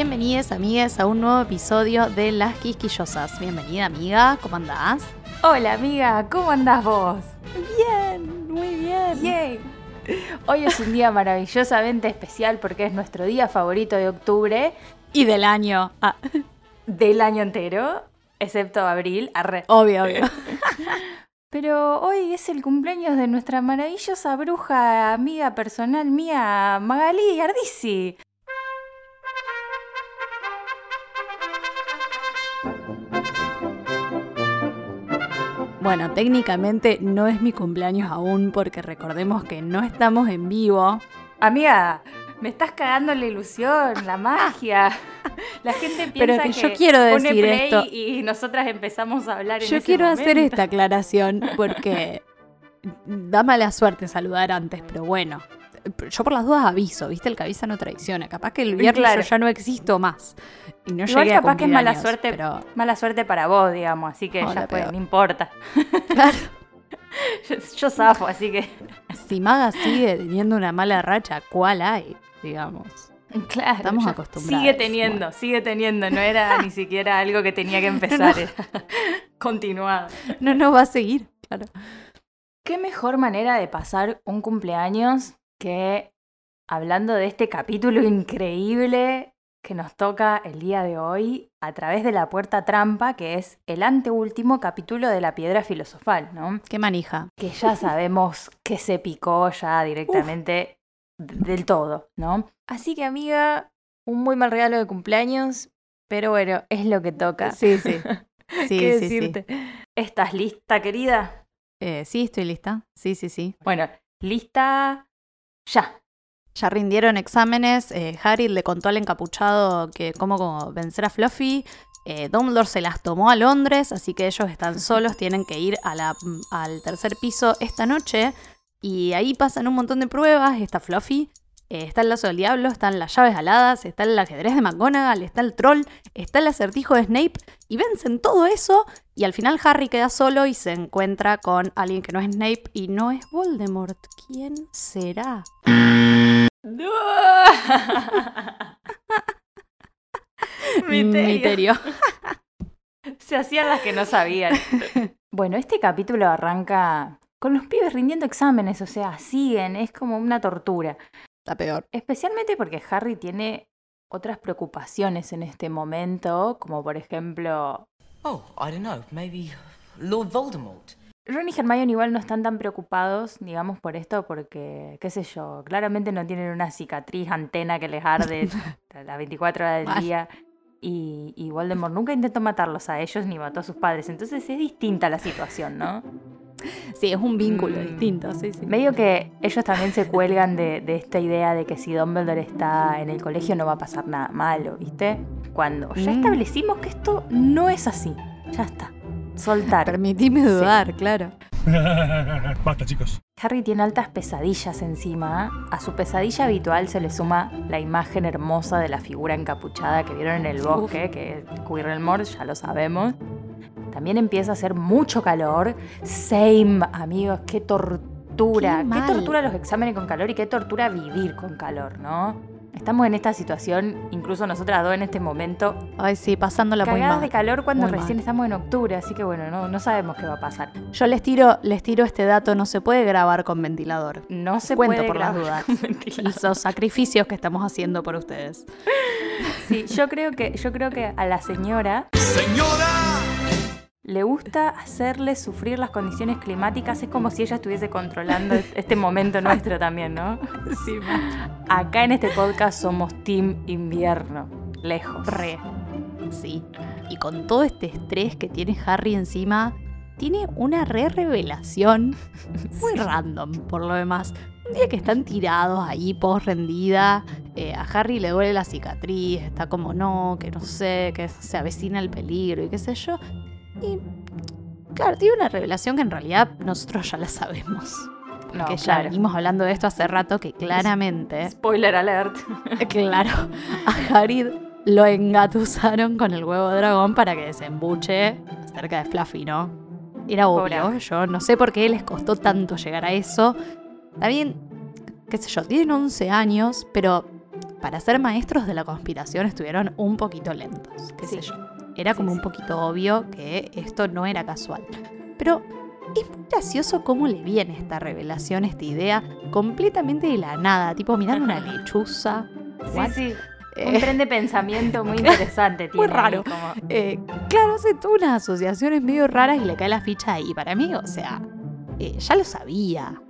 Bienvenidas amigas a un nuevo episodio de Las Quisquillosas. Bienvenida amiga, ¿cómo andás? Hola amiga, ¿cómo andás vos? Bien, muy bien. Yay. Hoy es un día maravillosamente especial porque es nuestro día favorito de octubre Y del año. Ah, del año entero, excepto abril. Arre. obvio, obvio. Pero hoy es el cumpleaños de nuestra maravillosa bruja, amiga personal mía, Magalí Ardisi. Bueno, técnicamente no es mi cumpleaños aún porque recordemos que no estamos en vivo. Amiga, me estás cagando la ilusión, la magia. La gente Pero piensa que que, yo quiero pone decir play esto. y nosotras empezamos a hablar en Yo ese quiero hacer esta aclaración porque da mala suerte saludar antes, pero bueno. Yo por las dudas aviso, ¿viste? El que avisa no traiciona. Capaz que el viernes Claro. yo ya no existo más. Y no Igual a capaz que es mala suerte, Pero mala suerte para vos, digamos, así que Hola, ya fue, no importa. claro, Yo, yo zafo, así que. si Maga sigue teniendo una mala racha, ¿cuál hay? Digamos. Claro. Estamos acostumbrados, Sigue teniendo, bueno. sigue teniendo. No era ni siquiera algo que tenía que empezar. Continuado. No nos va a seguir, claro. ¿Qué mejor manera de pasar un cumpleaños que hablando de este capítulo increíble que nos toca el día de hoy a través de la puerta trampa, que es el anteúltimo capítulo de la piedra filosofal, ¿no? Qué manija. que ya sabemos que se picó ya directamente del todo, ¿no? Así que amiga, un muy mal regalo de cumpleaños, pero bueno, es lo que toca. Sí, sí. Sí, ¿Qué sí, sí. decirte? ¿Estás lista, querida? Eh, sí, estoy lista. Sí, sí, sí. Bueno, lista ya. Ya rindieron exámenes. eh, Harry le contó al encapuchado que cómo, cómo vencer a Fluffy. Eh, Dumbledore se las tomó a Londres, así que ellos están solos, tienen que ir a la- al tercer piso esta noche. Y ahí pasan un montón de pruebas. Está Fluffy, eh, está el lazo del diablo, están las llaves aladas, está el ajedrez de McGonagall, está el troll, está el acertijo de Snape. Y vencen todo eso. Y al final Harry queda solo y se encuentra con alguien que no es Snape y no es Voldemort. ¿Quién será? Misterio. Se hacían las que no sabían. bueno, este capítulo arranca con los pibes rindiendo exámenes, o sea, siguen, es como una tortura. La peor. Especialmente porque Harry tiene otras preocupaciones en este momento, como por ejemplo, Oh, I don't know. Maybe Lord Voldemort. Ron y Hermione igual no están tan preocupados, digamos, por esto, porque, qué sé yo, claramente no tienen una cicatriz antena que les arde a las 24 horas del Mal. día. Y, y Voldemort nunca intentó matarlos a ellos ni mató a sus padres. Entonces es distinta la situación, ¿no? Sí, es un vínculo Mm. distinto, sí, sí. Medio que ellos también se cuelgan de, de esta idea de que si Dumbledore está en el colegio no va a pasar nada malo, ¿viste? Cuando ya Mm. establecimos que esto no es así. Ya está. Soltar. Permitime dudar, claro. Basta, chicos. Harry tiene altas pesadillas encima. A su pesadilla habitual se le suma la imagen hermosa de la figura encapuchada que vieron en el bosque, que es Quirrell ya lo sabemos. También empieza a hacer mucho calor. Same, amigos, qué tortura. Qué tortura los exámenes con calor y qué tortura vivir con calor, ¿no? Estamos en esta situación, incluso nosotras dos en este momento, Ay, sí, pasándola muy mal. de calor cuando Muy recién mal. estamos en octubre, así que bueno, no, no sabemos qué va a pasar. Yo les tiro, les tiro este dato, no se puede grabar con ventilador. No se Cuento puede por las dudas. con ventilador. Los sacrificios que estamos haciendo por ustedes. Sí, yo creo que, yo creo que a la señora le gusta hacerle sufrir las condiciones climáticas. Es como si ella estuviese controlando este momento nuestro también, ¿no? Sí, Acá en este podcast somos Team Invierno. Lejos. Re. Sí. Y con todo este estrés que tiene Harry encima, tiene una re revelación muy random por lo demás. Un día que están tirados ahí, post rendida, eh, a Harry le duele la cicatriz, está como no, que no sé, que se avecina el peligro y qué sé yo. Y claro, tiene una revelación que en realidad nosotros ya la sabemos. No, que ya claro. venimos hablando de esto hace rato, que claramente, Spoiler alert. claro, a Harry lo engatusaron con el huevo de dragón para que desembuche cerca de Fluffy, ¿no? Era Pobre. obvio, yo no sé por qué les costó tanto llegar a eso. También, qué sé yo, tienen 11 años, pero para ser maestros de la conspiración estuvieron un poquito lentos, qué sé yo. Era como un poquito obvio que esto no era casual. Pero es muy gracioso cómo le viene esta revelación, esta idea, completamente de la nada, tipo mirando una lechuza. Sí, What? sí. Eh, Un tren de pensamiento muy interesante Muy tiene. ahí, raro. como- eh, claro, hace todas unas asociaciones medio raras y le cae la ficha ahí. Para mí, o sea, eh, ya lo sabía.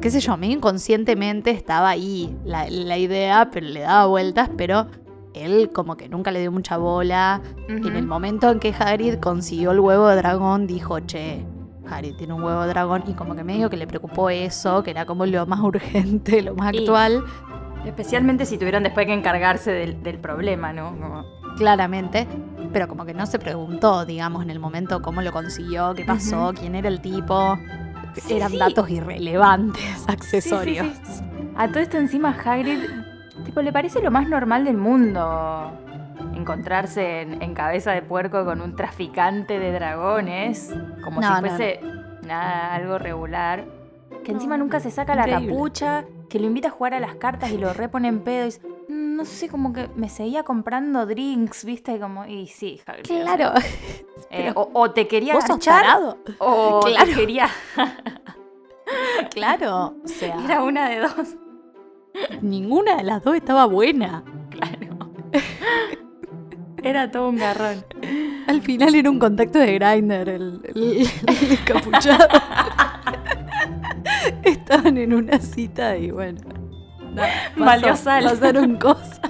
Qué sé yo, medio inconscientemente estaba ahí la, la idea, pero le daba vueltas, pero él como que nunca le dio mucha bola. En el momento en que Hagrid consiguió el huevo de dragón, dijo, che, Hagrid tiene un huevo de dragón. Y como que medio que le preocupó eso, que era como lo más urgente, lo más Y- actual. Especialmente si tuvieron después que encargarse del, del problema, ¿no? Como- claramente, pero como que no se preguntó, digamos, en el momento cómo lo consiguió, qué pasó, quién era el tipo. Sí, Eran sí. datos irrelevantes, accesorios. Sí. A todo esto encima Hagrid, tipo, le parece lo más normal del mundo encontrarse en, en cabeza de puerco con un traficante de dragones, como No, si no, fuese nada, algo regular. Que encima nunca se saca la capucha, que lo invita a jugar a las cartas y lo repone en pedo y dice, "Mm, no sé, como que me seguía comprando drinks, ¿viste? Como, y sí, sea, Claro. eh, o, o te quería ¿Vos garchar, o Claro. te quería... Claro. O sea, Era una de dos. Ninguna de las dos estaba buena. Claro. Era todo un garrón. Al final era un contacto de Grindr, el, el- el encapuchado. Estaban en una cita y bueno. Valió sal. Pasaron cosas.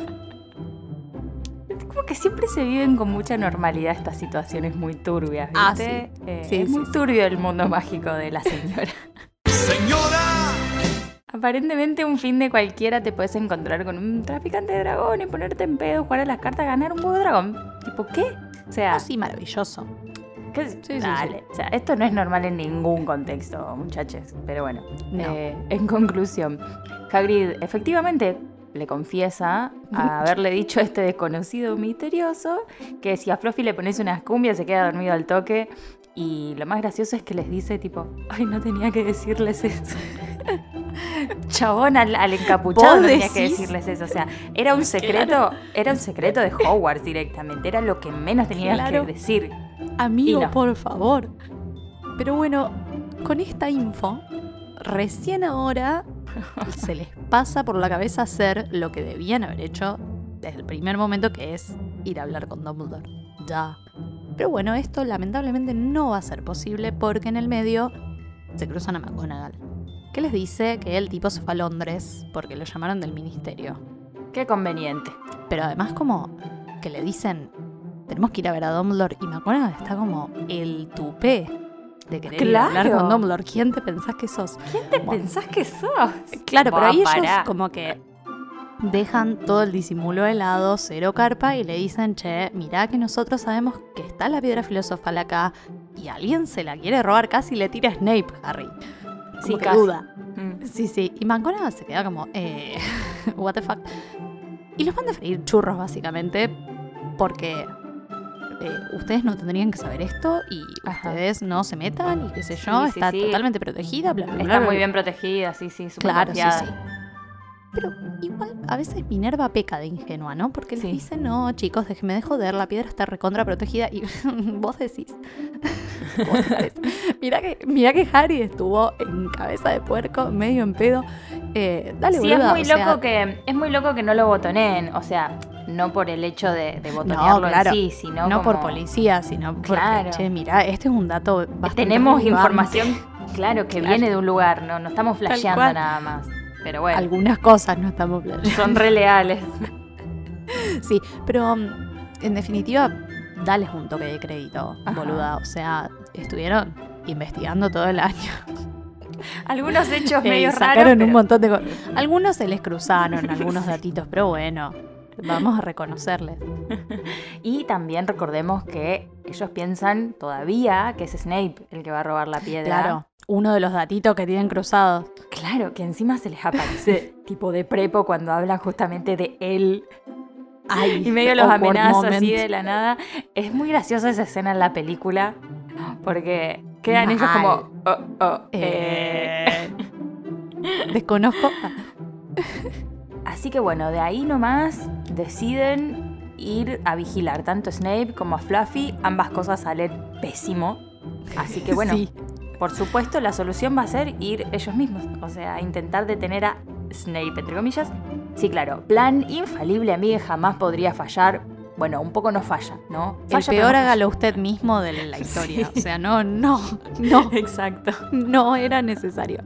Como que siempre se viven con mucha normalidad estas situaciones muy turbias, ¿viste? Ah, sí. Eh, Sí, es sí, muy sí. turbio el mundo mágico de la señora. ¡Señora! Aparentemente un fin de cualquiera te puedes encontrar con un traficante de dragones, ponerte en pedo, jugar a las cartas, ganar un huevo dragón. Tipo, ¿qué? O sea, Ah, sí, maravilloso. ¿qué- sí, dale. O sea, esto no es normal en ningún contexto, muchachos. Pero bueno, No. eh, en conclusión, Hagrid efectivamente le confiesa a haberle dicho a este desconocido misterioso que si a Fluffy le pones unas cumbias se queda dormido al toque. Y lo más gracioso es que les dice tipo, ay, no tenía que decirles eso. Chabón, al, al encapuchado ¿Vos no tenía que decirles eso. O sea, era un secreto, era un secreto de Hogwarts directamente. Era lo que menos tenías Claro. que decir. Amigo, no. por favor. Pero bueno, con esta info, recién ahora se les pasa por la cabeza hacer lo que debían haber hecho desde el primer momento, que es ir a hablar con Dumbledore. Ya. Pero bueno, esto lamentablemente no va a ser posible porque en el medio se cruzan a McGonagall. Que les dice que el tipo se fue a Londres porque lo llamaron del ministerio. Qué conveniente. Pero además como que le dicen, tenemos que ir a ver a Dumbledore y McGonagall está como el tupé de querer a hablar Claro. con Dumbledore. ¿Quién te pensás que sos? ¿Quién te Bueno. pensás que sos? Claro, pero ahí ellos como que dejan todo el disimulo de lado, cero carpa y le dicen, che, mirá que nosotros sabemos que está la piedra filosofal acá y alguien se la quiere robar casi le tira a Snape, Harry. Como Sí, que duda. Mm. Sí, sí. Y McGonagall se queda como, eh, what the fuck. Y los manda a freír churros, básicamente, porque eh, ustedes no tendrían que saber esto y Ajá. ustedes no se metan y qué sé yo, Sí, está sí. totalmente protegida, bla, bla, bla, Está muy bien protegida, sí, sí, súper Claro, sí. Pero igual a veces Minerva peca de ingenua, ¿no? Porque les Sí. dice, no, chicos, déjenme de joder, la piedra está recontra protegida. Y vos decís. vos. Mirá que, mirá que Harry estuvo en cabeza de puerco, medio en pedo. Eh, dale, Sí, es boluda, muy o sea, loco que es muy loco que no lo botoneen, o sea, no por el hecho de, de botonearlo claro. en sí, sino no por policía, sino porque, Claro. che, mirá, este es un dato bastante Tenemos relevante. información, claro, que Claro. viene de un lugar, no, no estamos flasheando nada más. Pero bueno, Algunas cosas no estamos playando. son re leales. Sí, pero um, En definitiva, dales un toque de crédito, Ajá. boluda. O sea, estuvieron investigando todo el año. Algunos hechos Eh, medio sacaron raros. un pero- montón de cosas. Algunos se les cruzaron, algunos datitos, pero bueno, vamos a reconocerles. Y también recordemos que ellos piensan todavía que es Snape el que va a robar la piedra. Claro, uno de los datitos que tienen cruzados. Claro, que encima se les aparece tipo de prepo cuando hablan justamente de él. Ay, Y medio los amenazos así de la nada. Es muy graciosa esa escena en la película. Porque quedan ellos como. "Oh, oh, eh". Eh, Desconozco. Así que bueno, de ahí nomás deciden ir a vigilar tanto a Snape como a Fluffy. Ambas cosas salen pésimo. Así que bueno, Sí. Por supuesto la solución va a ser ir ellos mismos. O sea, intentar detener a Snape, entre comillas. Sí, claro, plan infalible, amiga, jamás podría fallar. Bueno, un poco no falla, ¿no? El Falla, pero peor no hágalo usted mismo de la historia. Sí. O sea, no, no, no. Exacto. no era necesario.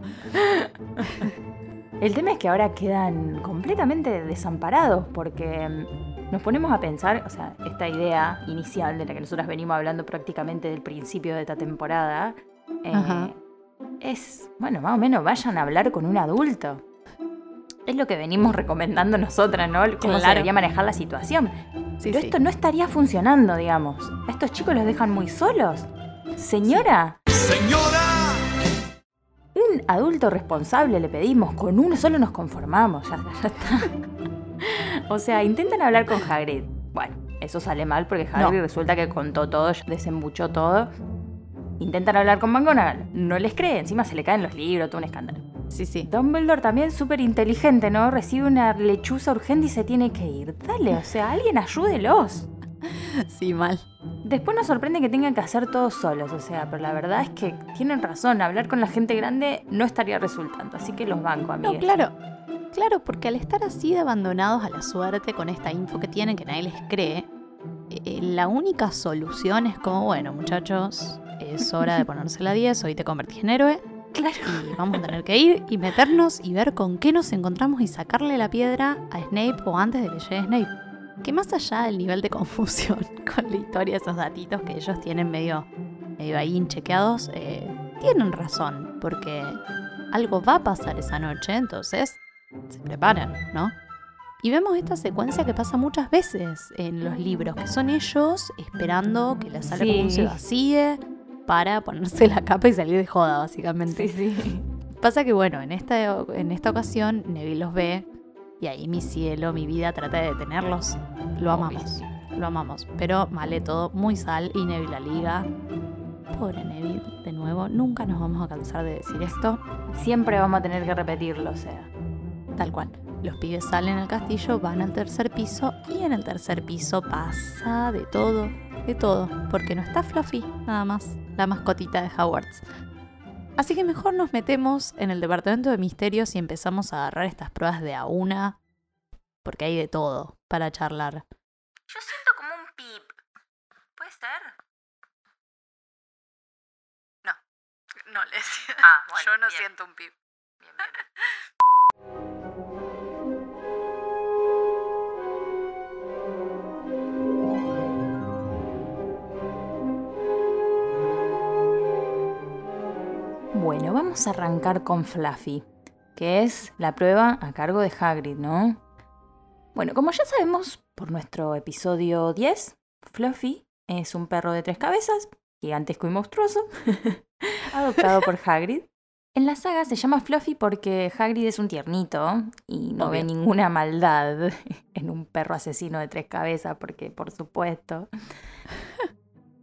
El tema es que ahora quedan completamente desamparados porque mm, nos ponemos a pensar, o sea, esta idea inicial de la que nosotras venimos hablando prácticamente del principio de esta temporada, eh, es, bueno, más o menos vayan a hablar con un adulto. Es lo que venimos recomendando nosotras, ¿no? Cómo se Claro. debería manejar la situación. Sí, Pero sí. esto no estaría funcionando, digamos. ¿A estos chicos los dejan muy solos? Señora, ¡Señora! un adulto responsable le pedimos, con uno solo nos conformamos, ya, ya está. o sea, intentan hablar con Hagrid. Bueno, eso sale mal porque Hagrid No. resulta que contó todo, desembuchó todo. Intentan hablar con McGonagall, no les cree, encima se le caen los libros, todo un escándalo. Sí, sí. Dumbledore también súper inteligente, ¿no? Recibe una lechuza urgente y se tiene que ir. Dale, o sea, alguien ayúdelos. Sí, mal. Después nos sorprende que tengan que hacer todos solos, o sea, pero la verdad es que tienen razón, hablar con la gente grande no estaría resultando, así que los banco, amigos. No, claro. Claro, porque al estar así de abandonados a la suerte con esta info que tienen que nadie les cree, eh, la única solución es como, bueno, muchachos, es hora de ponerse la 10, hoy te convertís en héroe. Claro. Y vamos a tener que ir y meternos y ver con qué nos encontramos y sacarle la piedra a Snape o antes de que llegue Snape. Que más allá del nivel de confusión con la historia, esos datitos que ellos tienen medio, medio ahí inchequeados, eh, tienen razón, porque algo va a pasar esa noche, entonces se preparan, ¿no? Y vemos esta secuencia que pasa muchas veces en los libros, que son ellos esperando que la sala Sí. común se vacíe para ponerse la capa y salir de joda, básicamente. Sí, sí. Pasa que, bueno, en esta, en esta ocasión Neville los ve y ahí mi cielo, mi vida trata de detenerlos. Lo amamos, lo amamos. Pero vale todo muy sal y Neville la liga. Pobre Neville, de nuevo, nunca nos vamos a cansar de decir esto. Siempre vamos a tener que repetirlo, o sea. Tal cual. Los pibes salen al castillo, van al tercer piso y en el tercer piso pasa de todo, de todo, porque no está Fluffy, nada más, la mascotita de Hogwarts. Así que mejor nos metemos en el departamento de misterios y empezamos a agarrar estas pruebas de a una, porque hay de todo para charlar. Yo siento como un pip. ¿Puede ser? No, no les. Ah, bueno, bien. un pip. Bien, bien, Bueno, vamos a arrancar con Fluffy, que es la prueba a cargo de Hagrid, ¿no? Bueno, como ya sabemos por nuestro episodio 10, Fluffy es un perro de tres cabezas, gigantesco y monstruoso, adoptado por Hagrid. En la saga se llama Fluffy porque Hagrid es un tiernito y no ve ninguna maldad en un perro asesino de tres cabezas, porque por supuesto.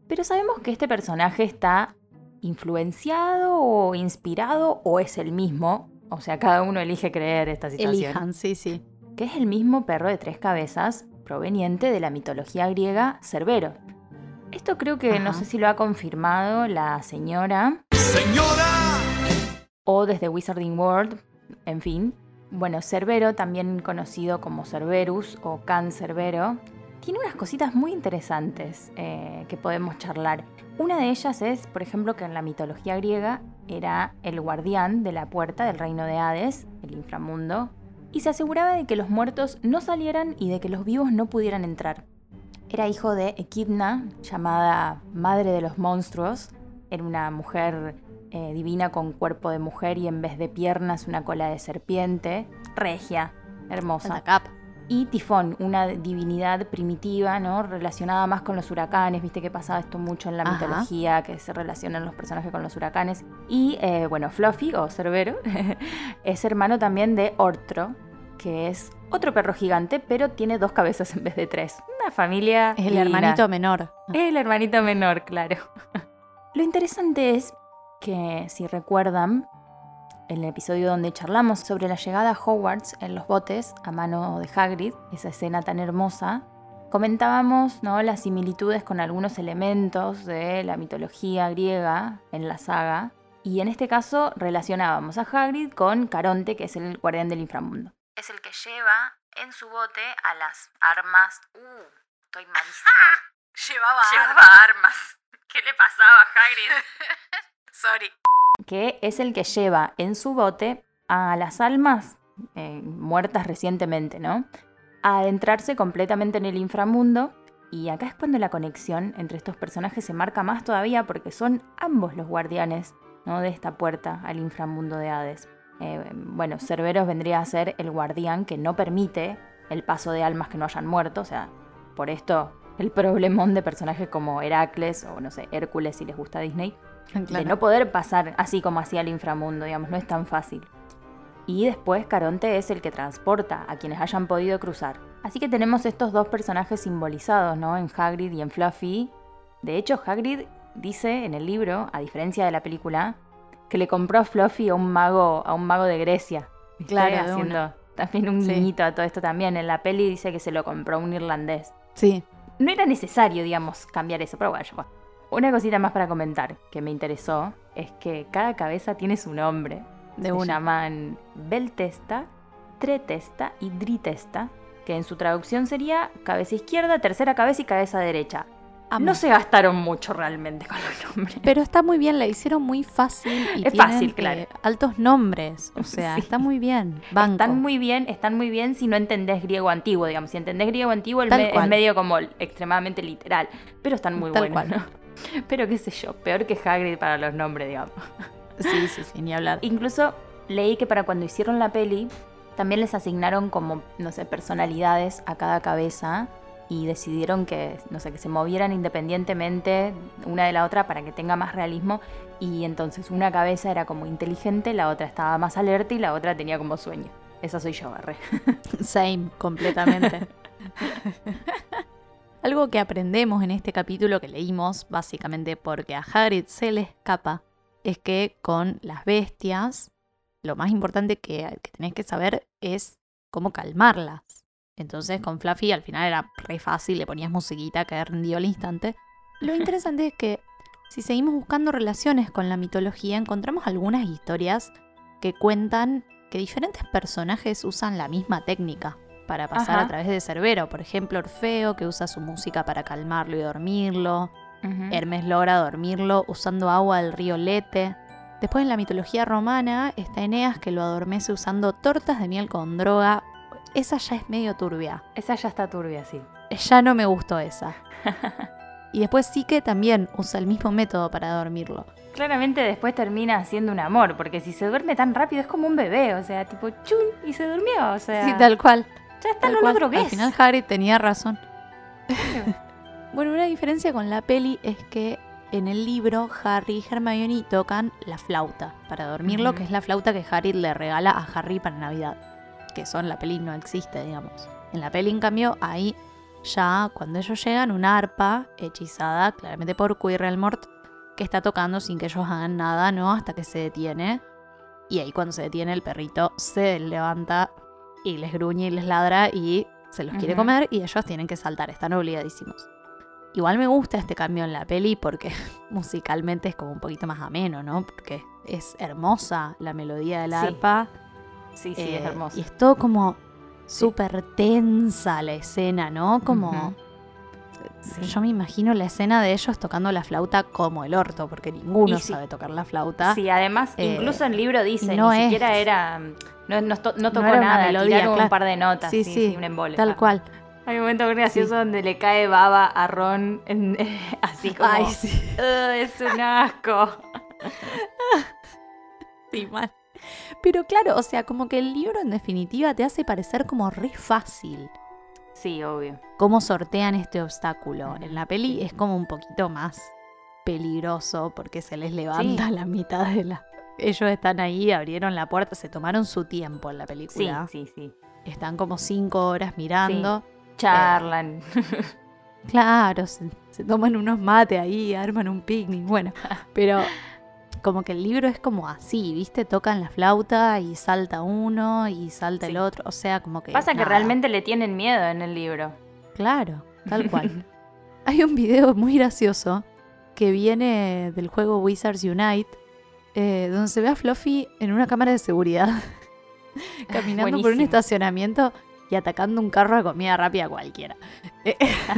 Pero sabemos que este personaje está influenciado o inspirado o es el mismo. O sea, cada uno elige creer esta situación. Elijan, sí, sí. Que es el mismo perro de tres cabezas proveniente de la mitología griega Cerbero. Esto creo que no sé si lo ha confirmado la señora ¡Señora! o desde Wizarding World, en fin. Bueno, Cerbero, también conocido como Cerberus o Can Cerbero, tiene unas cositas muy interesantes eh, que podemos charlar. Una de ellas es, por ejemplo, que en la mitología griega era el guardián de la puerta del reino de Hades, el inframundo, y se aseguraba de que los muertos no salieran y de que los vivos no pudieran entrar. Era hijo de Equidna, llamada Madre de los Monstruos. Era una mujer eh, divina con cuerpo de mujer y en vez de piernas una cola de serpiente. Regia, hermosa. Santa Cap. Y Tifón, una divinidad primitiva, ¿no? Relacionada más con los huracanes, viste que pasaba esto mucho en la Ajá. mitología, que se relacionan los personajes con los huracanes. Y, eh, bueno, Fluffy, o Cerbero, es hermano también de Ortro, que es otro perro gigante, pero tiene dos cabezas en vez de tres. Una familia Es el divina. hermanito menor. El hermanito menor, claro. Lo interesante es que, si recuerdan, el episodio donde charlamos sobre la llegada a Hogwarts en los botes a mano de Hagrid, esa escena tan hermosa, comentábamos ¿no? las similitudes con algunos elementos de la mitología griega en la saga, y en este caso relacionábamos a Hagrid con Caronte, que es el guardián del inframundo. Es el que lleva en su bote a las armas. Uh, estoy malísima. Llevaba. Llevaba armas. ¿Qué le pasaba a Hagrid? Que es el que lleva en su bote a las almas eh, muertas recientemente, ¿no? A adentrarse completamente en el inframundo. Y acá es cuando la conexión entre estos personajes se marca más todavía porque son ambos los guardianes ¿no? de esta puerta al inframundo de Hades. Eh, bueno, Cerberos vendría a ser el guardián que no permite el paso de almas que no hayan muerto, o sea, por esto el problemón de personajes como Heracles o no sé, Hércules si les gusta Disney, de no poder pasar así como hacia el inframundo, digamos, no es tan fácil. Y después Caronte es el que transporta a quienes hayan podido cruzar. Así que tenemos estos dos personajes simbolizados, ¿no? En Hagrid y en Fluffy. De hecho, Hagrid dice en el libro, a diferencia de la película, que le compró a Fluffy a un mago, a un mago de Grecia. Claro, haciendo una. también un Sí. guiñito a todo esto también. En la peli dice que se lo compró a un irlandés Sí. no era necesario, digamos, cambiar eso, pero bueno. Una cosita más para comentar que me interesó es que cada cabeza tiene su nombre. De Se una. llaman Beltesta, Tretesta y Dritesta, que en su traducción sería cabeza izquierda, tercera cabeza y cabeza derecha. Amo. No se gastaron mucho realmente con los nombres. Pero está muy bien, la hicieron muy fácil y Es tienen, fácil, eh, claro. altos nombres. O sea, Sí. está muy bien. Banco. Están muy bien, están muy bien si no entendés griego antiguo, digamos. Si entendés griego antiguo, el me- es medio como extremadamente literal. Pero están muy Tal buenos, cual. ¿no? Pero qué sé yo, peor que Hagrid para los nombres, digamos. Sí, sí, sí, ni hablar. Incluso leí que para cuando hicieron la peli, también les asignaron como, no sé, personalidades a cada cabeza y decidieron que, no sé, que se movieran independientemente una de la otra para que tenga más realismo. Y entonces una cabeza era como inteligente, la otra estaba más alerta y la otra tenía como sueño. Esa soy yo, Barre. Same, completamente. Algo que aprendemos en este capítulo que leímos, básicamente porque a Hagrid se le escapa, es que con las bestias, lo más importante que, que tenés que saber es cómo calmarlas. Entonces con Fluffy al final era re fácil, le ponías musiquita que rendió al instante. Lo interesante es que si seguimos buscando relaciones con la mitología, encontramos algunas historias que cuentan que diferentes personajes usan la misma técnica para pasar Ajá. a través de Cerbero. Por ejemplo, Orfeo, que usa su música para calmarlo y dormirlo. Hermes logra dormirlo usando agua del río Lete. Después en la mitología romana está Eneas que lo adormece usando tortas de miel con droga. Esa ya es medio turbia. Esa ya está turbia, sí. Ya no me gustó esa. Y después sí que también usa el mismo método para dormirlo. Claramente después termina haciendo un amor, porque si se duerme tan rápido es como un bebé, o sea, tipo chun y se durmió, o sea. Sí, tal cual. Ya está, Tal no cual. lo drogués. Al final Hagrid tenía razón. bueno, una diferencia con la peli es que en el libro Harry y Hermione tocan la flauta para dormirlo, que es la flauta que Harry le regala a Harry para Navidad. Que eso en la peli no existe, digamos. En la peli, en cambio, ahí ya cuando ellos llegan, una arpa hechizada claramente por Quirrell-Mort que está tocando sin que ellos hagan nada, ¿no? Hasta que se detiene. Y ahí cuando se detiene el perrito se levanta y les gruñe y les ladra y se los quiere comer y ellos tienen que saltar, están obligadísimos. Igual me gusta este cambio en la peli porque musicalmente es como un poquito más ameno, ¿no? Porque es hermosa la melodía del Sí. arpa. Sí, sí, eh, es hermoso. Y es todo como súper tensa la escena, ¿no? Como... Sí. Yo me imagino la escena de ellos tocando la flauta como el orto, porque ninguno sí. sabe tocar la flauta. Sí, además, Eh, incluso el libro dice, no ni es- siquiera era. No, no, to- no tocó nada, melodía, tiraron claro. un par de notas, Sí, sí, sí, sí, un embole. Tal cual. Hay un momento gracioso donde le cae baba a Ron en- así como... Ay, sí. "Ugh, es un asco. Sí, mal. Pero claro, o sea, como que el libro en definitiva te hace parecer como re fácil Sí, obvio. cómo sortean este obstáculo. En la peli es como un poquito más peligroso porque se les levanta la mitad de la... Ellos están ahí, abrieron la puerta, se tomaron su tiempo en la Sí, película. sí, sí. Están como cinco horas mirando. Charlan. Claro, se, se toman unos mates ahí, arman un picnic, bueno, pero como que el libro es como así, ¿viste? Tocan la flauta y salta uno y salta el otro, o sea, como que... Pasa que realmente le tienen miedo en el libro. Claro, tal cual. Hay un video muy gracioso que viene del juego Wizards Unite, eh, donde se ve a Fluffy en una cámara de seguridad, caminando por un estacionamiento y atacando un carro de comida rápida cualquiera. Eh,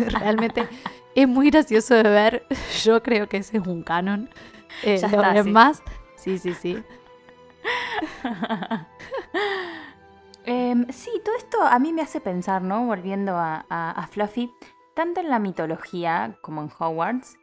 realmente es muy gracioso de ver. Yo creo que ese es un canon. Eh, Ya está, sí. demás, sí, sí, sí. Em, sí, todo esto a mí me hace pensar, ¿no? Volviendo a, a- a Fluffy, tanto en la mitología como en Hogwarts,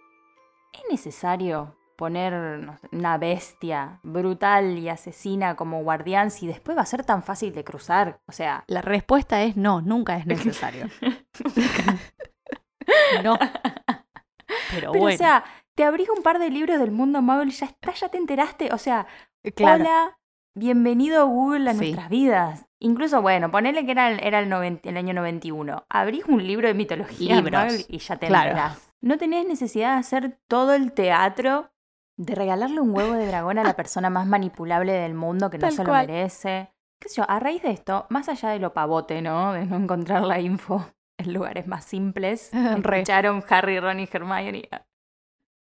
¿es necesario poner no sé, una bestia brutal y asesina como guardián si después va a ser tan fácil de cruzar? O sea, La respuesta es no, nunca es necesario. no. Pero, pero bueno, o sea, te abrís un par de libros del mundo Marvel y ya está, ya te enteraste. O sea, claro. hola, bienvenido Google a Sí. nuestras vidas. Incluso, bueno, ponele que era el, era el, noven- el año 91. Abrís un libro de mitología y ya te Claro. enterás. No tenés necesidad de hacer todo el teatro, de regalarle un huevo de dragón a la persona más manipulable del mundo que no Tal se lo cual. merece. ¿Qué sé yo? A raíz de esto, más allá de lo pavote, ¿no? De no encontrar la info en lugares más simples, escucharon Harry, Ron y Hermione.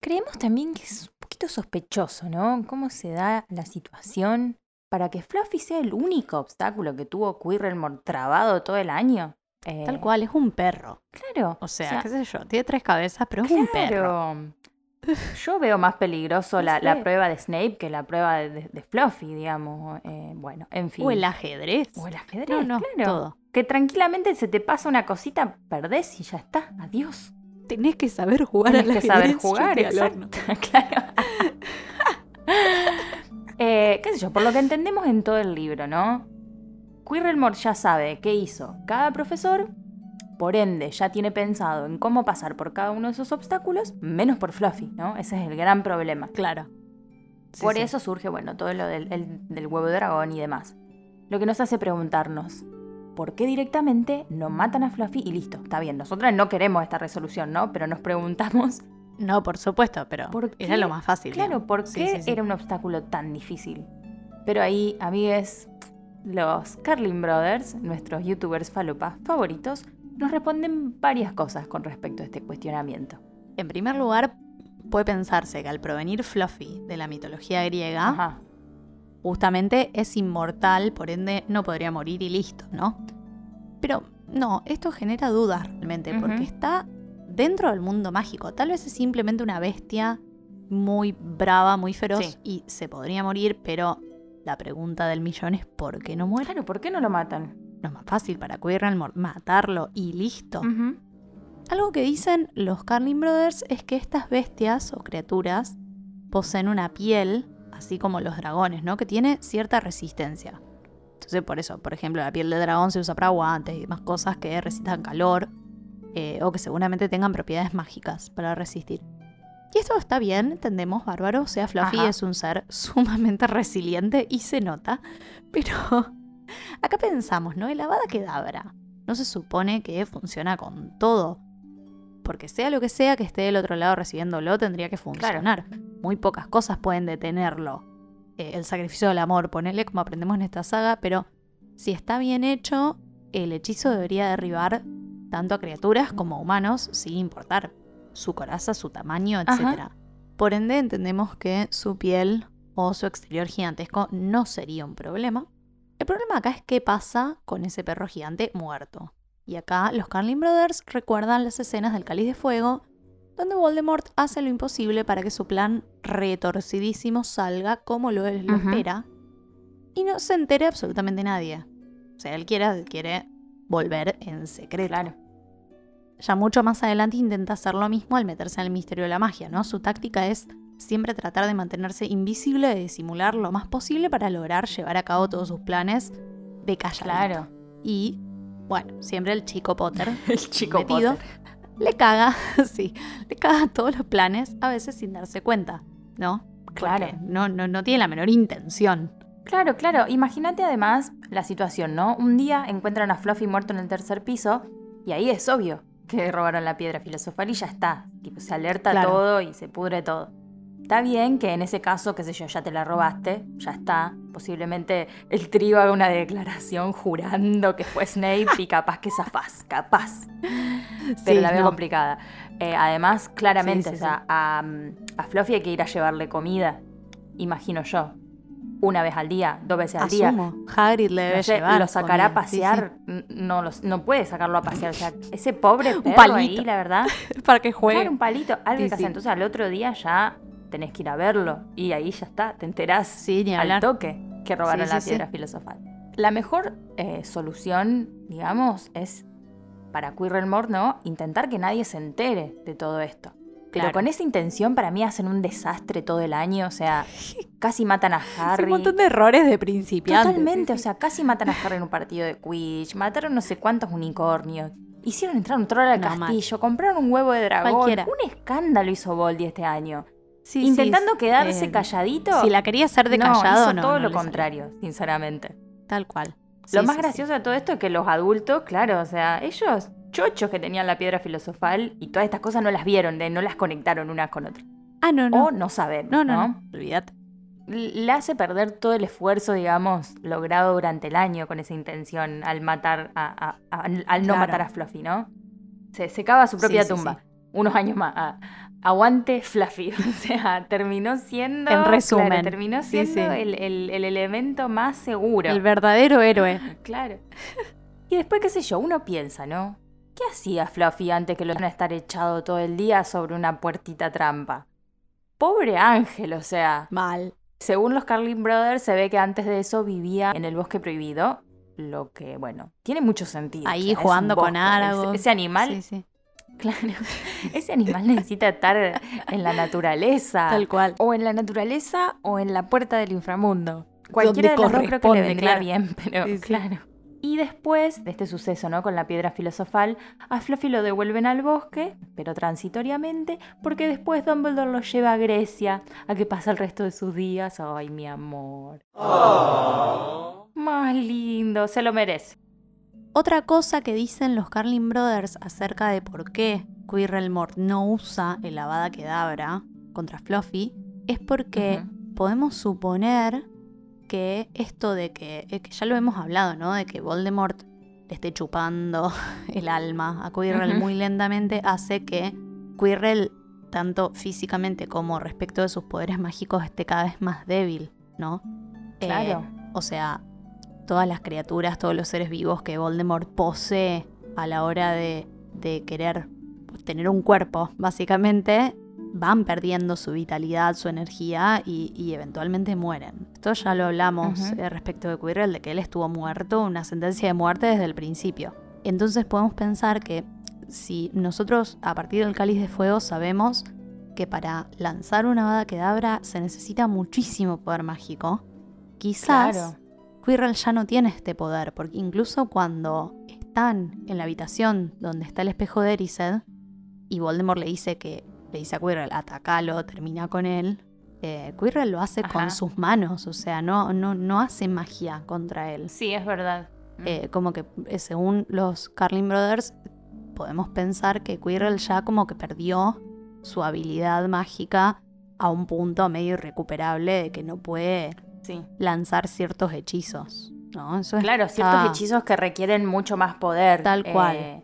Creemos también que es un poquito sospechoso, ¿no? Cómo se da la situación para que Fluffy sea el único obstáculo que tuvo Quirrellmore trabado todo el año. Eh, Tal cual, es un perro. Claro. O sea, qué sé yo, tiene tres cabezas, pero es un perro. Yo veo más peligroso la, No la sé. prueba de Snape que la prueba de, de- de Fluffy, digamos. Eh, bueno, en fin. O el ajedrez. O el ajedrez, No, no, claro. todo. Que tranquilamente se te pasa una cosita, perdés y ya está. Adiós. Tenés que saber jugar Tenés al que ajedrez. saber jugar, exacto. claro. Eh, qué sé yo, por lo que entendemos en todo el libro, ¿no? Quirrellmore ya sabe qué hizo cada profesor, por ende ya tiene pensado en cómo pasar por cada uno de esos obstáculos, menos por Fluffy, ¿no? Ese es el gran problema. Claro. Sí, por sí. eso surge, bueno, todo lo del, el- del huevo de dragón y demás. Lo que nos hace preguntarnos, ¿por qué directamente no matan a Fluffy y listo? Está bien, nosotras no queremos esta resolución, ¿no? Pero nos preguntamos No, por supuesto, pero ¿Por era lo más fácil. Claro, digamos. ¿por Sí, qué sí, sí. era un obstáculo tan difícil? Pero ahí, amigues, los Carlin Brothers, nuestros youtubers falopas favoritos, nos responden varias cosas con respecto a este cuestionamiento. En primer lugar, puede pensarse que al provenir Fluffy de la mitología griega, Ajá. Justamente es inmortal, por ende no podría morir y listo, ¿no? Pero no, esto genera dudas realmente, porque está dentro del mundo mágico. Tal vez es simplemente una bestia muy brava, muy feroz Sí. y se podría morir, pero la pregunta del millón es ¿por qué no muere? Claro, ¿por qué no lo matan? No es más fácil para Quirrell matarlo y listo. Algo que dicen los Carlin Brothers es que estas bestias o criaturas poseen una piel, así como los dragones, ¿no? Que tiene cierta resistencia. Entonces, por eso, por ejemplo, la piel de dragón se usa para guantes y demás cosas que resistan calor eh, o que seguramente tengan propiedades mágicas para resistir. Y esto está bien, entendemos, bárbaro. O sea, Fluffy Ajá. es un ser sumamente resiliente y se nota. Pero acá pensamos, ¿no? El Avada Kedavra no se supone que funciona con todo. Porque sea lo que sea que esté del otro lado recibiéndolo, tendría que funcionar. Muy pocas cosas pueden detenerlo. Eh, el sacrificio del amor, ponele como aprendemos en esta saga, pero si está bien hecho, el hechizo debería derribar tanto a criaturas como a humanos, sin importar su coraza, su tamaño, etc. Ajá. Por ende, entendemos que su piel o su exterior gigantesco no sería un problema. El problema acá es qué pasa con ese perro gigante muerto. Y acá los Carlin Brothers recuerdan las escenas del Cáliz de Fuego, donde Voldemort hace lo imposible para que su plan retorcidísimo salga como lo, él lo espera y no se entere absolutamente nadie. O sea, él quiere, quiere volver en secreto. Claro. ya mucho más adelante intenta hacer lo mismo al meterse en el misterio de la magia, ¿no? Su táctica es siempre tratar de mantenerse invisible y disimular lo más posible para lograr llevar a cabo todos sus planes de calladito. Claro. Y, bueno, siempre el chico Potter, El chico metido, Potter. le caga, sí, le caga todos los planes, a veces sin darse cuenta, ¿no? Claro. Porque No, no, no tiene la menor intención. Claro, claro. Imagínate además la situación, ¿no? Un día encuentran a Fluffy muerto en el tercer piso y ahí es obvio que robaron la piedra filosofal y ya está. Tipo, se alerta Claro. todo y se pudre todo. Está bien que en ese caso, qué sé yo, ya te la robaste, ya está. Posiblemente el trío haga una declaración jurando que fue Snape y capaz que zafás, capaz. Pero Sí, la veo no. complicada. Eh, además, claramente, Sí, sí, o sea, a, a Fluffy hay que ir a llevarle comida, imagino yo. Una vez al día, dos veces al día. Hagrid le debe No sé, llevar. lo sacará a comida, pasear, No, los- no puede sacarlo a pasear. O sea, ese pobre perro palito. ahí, la verdad. Para que juegue. Claro, un palito, algo que hacer. Entonces al otro día ya tenés que ir a verlo. Y ahí ya está, te enterás Sí, ni al toque que robaron Sí, la piedra filosofal. La mejor eh, solución, digamos, es para Quirrellmore, ¿no? Intentar que nadie se entere de todo esto. Pero con esa intención para mí hacen un desastre todo el año, o sea, casi matan a Harry. un montón de errores de principiante. Totalmente, o sea, casi matan a Harry en un partido de Quidditch, mataron no sé cuántos unicornios, hicieron entrar un troll al No, mal. castillo, compraron un huevo de dragón. Cualquiera. Un escándalo hizo Voldy este año. Sí, Intentando sí, quedarse eh, calladito. Si la quería hacer de no, callado, hizo no. todo no lo contrario, sinceramente. Tal cual. lo más gracioso de todo esto es que los adultos, claro, o sea, ellos chochos que tenían la piedra filosofal y todas estas cosas no las vieron, de- no las conectaron unas con otras. Ah, no, no. O no saben, no, no, ¿no? Olvídate. le hace perder todo el esfuerzo, digamos, logrado durante el año con esa intención al matar a, a- a- al no Claro. matar a Fluffy, ¿no? Se, se cava su propia tumba. Unos años más. Ah, aguante Fluffy. O sea, terminó siendo. En resumen. claro, terminó siendo sí. El, el- el elemento más seguro. El verdadero héroe. Claro. Y después, qué sé yo, uno piensa, ¿no? ¿Qué hacía Fluffy antes que lo iban a estar echado todo el día sobre una puertita trampa? Pobre Ángel, o sea. Mal. Según los Carlin Brothers, se ve que antes de eso vivía en el bosque prohibido. Lo que, bueno, tiene mucho sentido. Ahí o sea, jugando con. Aragorn. Ese, ese animal, Sí, sí. Claro, ese animal necesita estar en la naturaleza. Tal cual. O en la naturaleza o en la puerta del inframundo. Cualquiera de los dos creo que le corresponde, vendría claro. bien, pero Sí, sí. claro. Y después de este suceso, ¿no? Con la piedra filosofal, a Fluffy lo devuelven al bosque, pero transitoriamente, porque después Dumbledore lo lleva a Grecia, a que pasa el resto de sus días. Ay, mi amor. Más lindo, se lo merece. Otra cosa que dicen los Carlin Brothers acerca de por qué Quirrellmore no usa el Avada Kedavra contra Fluffy es porque podemos suponer que esto de que, eh, que ya lo hemos hablado, ¿no? De que Voldemort le esté chupando el alma a Quirrell muy lentamente hace que Quirrell, tanto físicamente como respecto de sus poderes mágicos, esté cada vez más débil, ¿no? Eh, Claro. o sea, todas las criaturas, todos los seres vivos que Voldemort posee a la hora de, de querer tener un cuerpo, básicamente, van perdiendo su vitalidad, su energía y, y eventualmente mueren. Esto ya lo hablamos eh, respecto de Quirrell, de que él estuvo muerto, una sentencia de muerte desde el principio. Entonces podemos pensar que si nosotros a partir del cáliz de fuego sabemos que para lanzar una Avada Kedavra se necesita muchísimo poder mágico, quizás Claro. Quirrell ya no tiene este poder, porque incluso cuando están en la habitación donde está el espejo de Erised y Voldemort le dice que le dice a Quirrell, atacalo, termina con él, eh, Quirrell lo hace Ajá. con sus manos, o sea, no, no, no hace magia contra él. Sí, es verdad. Mm. Eh, como que eh, según los Carlin Brothers, podemos pensar que Quirrell ya como que perdió su habilidad mágica a un punto medio irrecuperable de que no puede sí. lanzar ciertos hechizos. ¿no? Eso Claro, está- ciertos hechizos que requieren mucho más poder. Tal cual. eh,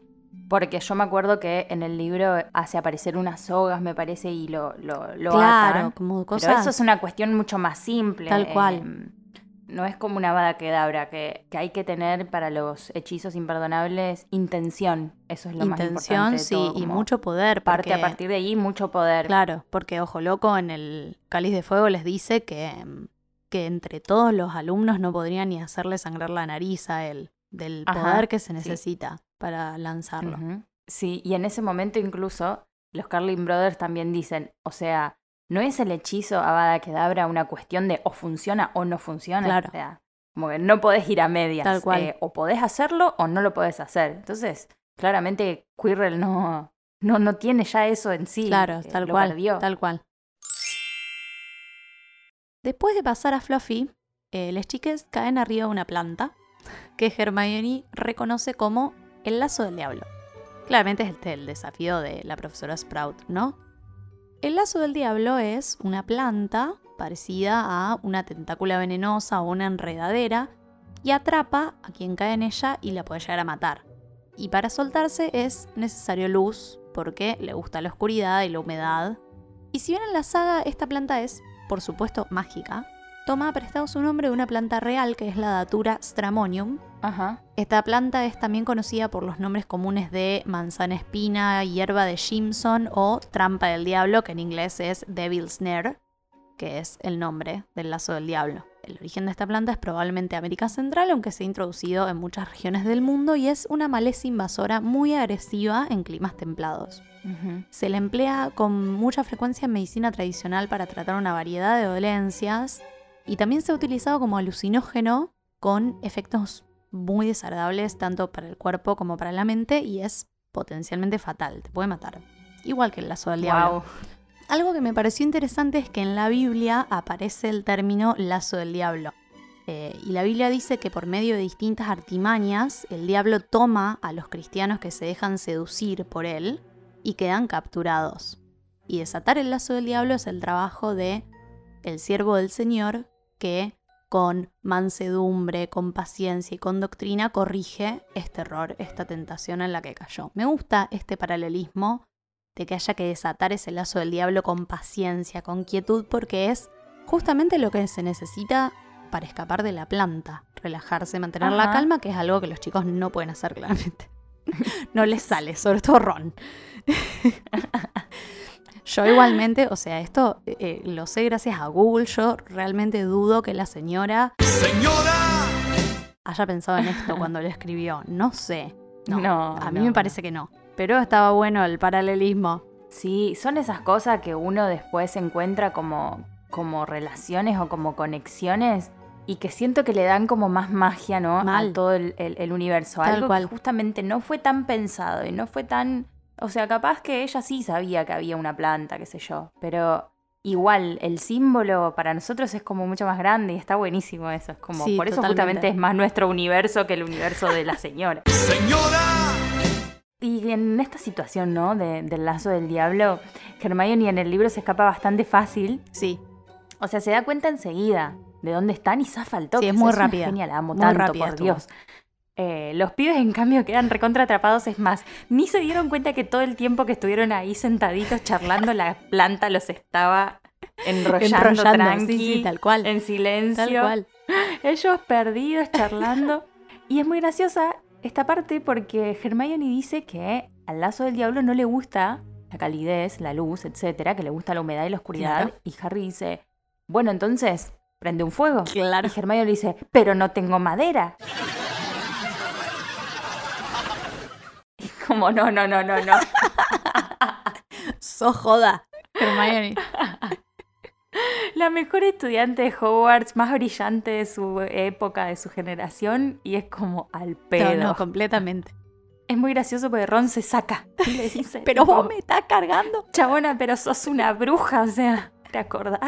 porque yo me acuerdo que en el libro hace aparecer unas sogas, me parece, y lo, lo, lo Claro, atan. como Pero cosas. eso es una cuestión mucho más simple. Tal cual. eh, no es como una vada kedabra, que, que hay que tener para los hechizos imperdonables intención. Eso es lo más intención, importante. de sí, y mucho poder. Parte a partir de ahí, mucho poder. Claro, porque Ojo Loco en el Cáliz de Fuego les dice que, que entre todos los alumnos no podrían ni hacerle sangrar la nariz a él, del Ajá, poder que se sí. necesita para lanzarlo. Sí, y en ese momento incluso los Carlin Brothers también dicen, o sea, no es el hechizo Avada Kedavra una cuestión de o funciona o no funciona. Claro. O sea, como que no podés ir a medias. Tal cual. eh, o podés hacerlo o no lo podés hacer. Entonces, claramente Quirrell no, no, no tiene ya eso en sí. Claro, eh, tal lo cual. perdió. Tal cual. Después de pasar a Fluffy, eh, las chicas caen arriba de una planta que Hermione reconoce como el lazo del diablo. Claramente es el desafío de la profesora Sprout, ¿no? El lazo del diablo es una planta parecida a una tentácula venenosa o una enredadera y atrapa a quien cae en ella y la puede llegar a matar. Y para soltarse es necesario luz porque le gusta la oscuridad y la humedad. Y si bien en la saga esta planta es, por supuesto, mágica, toma prestado su nombre de una planta real que es la Datura stramonium. Ajá. Esta planta es también conocida por los nombres comunes de manzana espina, hierba de Jimson o trampa del diablo, que en inglés es Devil's Snare, que es el nombre del lazo del diablo. El origen de esta planta es probablemente América Central, aunque se ha introducido en muchas regiones del mundo y es una maleza invasora muy agresiva en climas templados. Se le emplea con mucha frecuencia en medicina tradicional para tratar una variedad de dolencias y también se ha utilizado como alucinógeno con efectos muy desagradables tanto para el cuerpo como para la mente y es potencialmente fatal, te puede matar. Igual que el lazo del diablo. Algo que me pareció interesante es que en la Biblia aparece el término lazo del diablo. Eh, y la Biblia dice que por medio de distintas artimañas, el diablo toma a los cristianos que se dejan seducir por él y quedan capturados. Y desatar el lazo del diablo es el trabajo de el siervo del Señor que con mansedumbre, con paciencia y con doctrina corrige este error, esta tentación en la que cayó. Me gusta este paralelismo de que haya que desatar ese lazo del diablo con paciencia, con quietud, porque es justamente lo que se necesita para escapar de la planta, relajarse, mantener la calma, que es algo que los chicos no pueden hacer claramente. no les sale, sobre todo Ron. Yo igualmente, o sea, esto eh, eh, lo sé gracias a Google, yo realmente dudo que la señora haya pensado en esto cuando lo escribió, no sé. No, No, a mí no, me no. parece que no. Pero estaba bueno el paralelismo. Sí, son esas cosas que uno después encuentra como, como relaciones o como conexiones y que siento que le dan como más magia, ¿no? Mal. A todo el, el- el universo. Tal Algo cual. que justamente no fue tan pensado y no fue tan... O sea, capaz que ella sí sabía que había una planta, qué sé yo, pero igual el símbolo para nosotros es como mucho más grande y está buenísimo eso. Es como, Sí, por eso totalmente. justamente es más nuestro universo que el universo de la señora. Y en esta situación, ¿no? De- del lazo del diablo, Hermione en el libro se escapa bastante fácil. Sí, O sea, se da cuenta enseguida de dónde están y zafa el toque. Sí, es O sea, muy rápida. genia, la amo Muy tanto, rápida por. Dios. Eh, los pibes, en cambio, quedan recontra atrapados. Es más, ni se dieron cuenta que todo el tiempo que estuvieron ahí sentaditos charlando, la planta los estaba enrollando, Enrollando, tranqui, sí, sí, tal cual. en silencio. tal cual. Ellos perdidos, charlando. y es muy graciosa esta parte porque Hermione dice que al lazo del diablo no le gusta la calidez, la luz, etcétera, que le gusta la humedad y la oscuridad. Claro. Y Harry dice, bueno, entonces, prende un fuego. Claro. Y Hermione le dice, pero no tengo madera. Y como, no, no, no, no, no. So joda, Hermione. La mejor estudiante de Hogwarts, más brillante de su época, de su generación, y es como al pedo. No, no, completamente. Es muy gracioso porque Ron se saca y le dice, Pero vos me estás cargando. chabona, pero sos una bruja, o sea, ¿te acordás?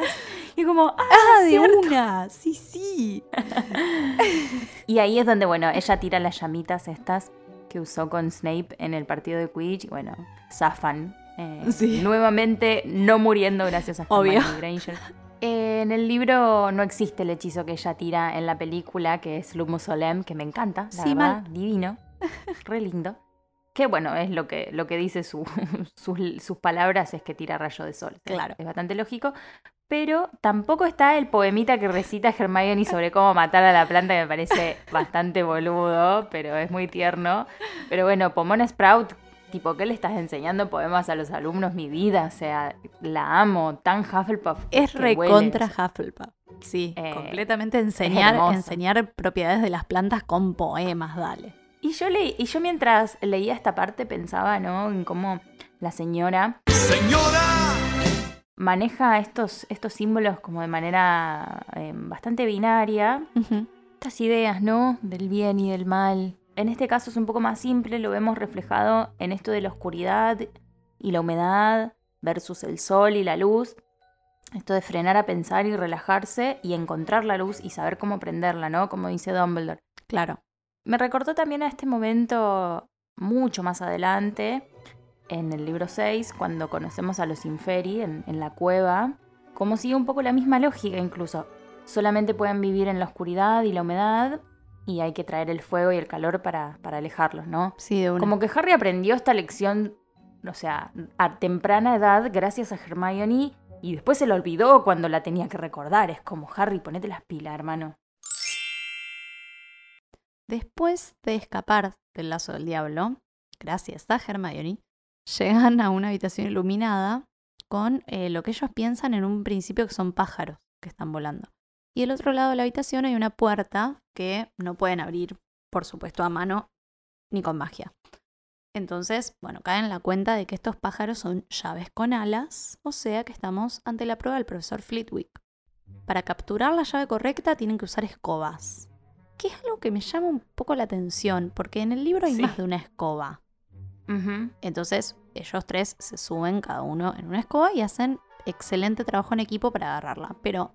Y como, ah, Ah, de cierto. una. Sí, sí. Y ahí es donde, bueno, ella tira las llamitas estas que usó con Snape en el partido de Quidditch y, bueno, zafan. Eh, Sí. Nuevamente no muriendo gracias a Obvio. Hermione Granger. Eh, en el libro no existe el hechizo que ella tira en la película, que es Lumus Solem, que me encanta, la Sí, verdad, divino, re lindo. Que bueno, es lo que, lo que dice su- sus, sus palabras, es que tira rayo de sol. Claro. Es bastante lógico. Pero tampoco está el poemita que recita Hermione sobre cómo matar a la planta, que me parece bastante boludo, pero es muy tierno. Pero bueno, Pomona Sprout, tipo, ¿qué le estás enseñando poemas a los alumnos? Mi vida, o sea, la amo, tan Hufflepuff. Es recontra. Hufflepuff. Sí, Eh, completamente enseñar, enseñar propiedades de las plantas con poemas, dale. Y yo leí, y yo mientras leía esta parte pensaba, ¿no? En cómo la señora maneja estos, estos símbolos como de manera eh, bastante binaria. Estas ideas, ¿no? Del bien y del mal. En este caso es un poco más simple, lo vemos reflejado en esto de la oscuridad y la humedad versus el sol y la luz. Esto de frenar a pensar y relajarse y encontrar la luz y saber cómo prenderla, ¿no? Como dice Dumbledore. Claro. Me recordó también a este momento mucho más adelante, en el libro 6, cuando conocemos a los Inferi en, en la cueva, como sigue un poco la misma lógica incluso. Solamente pueden vivir en la oscuridad y la humedad y hay que traer el fuego y el calor para, para alejarlos, ¿no? Sí, de una. Como que Harry aprendió esta lección, o sea, a temprana edad gracias a Hermione y después se lo olvidó cuando la tenía que recordar. Es como, Harry, ponete las pilas, hermano. Después de escapar del lazo del diablo, gracias a Hermione, llegan a una habitación iluminada con eh, lo que ellos piensan en un principio que son pájaros que están volando. Y del otro lado de la habitación hay una puerta que no pueden abrir, por supuesto, a mano ni con magia. Entonces, bueno, caen en la cuenta de que estos pájaros son llaves con alas, o sea que estamos ante la prueba del profesor Flitwick. Para capturar la llave correcta tienen que usar escobas, que es algo que me llama un poco la atención, porque en el libro hay Sí. más de una escoba. Entonces, ellos tres se suben cada uno en una escoba y hacen excelente trabajo en equipo para agarrarla. Pero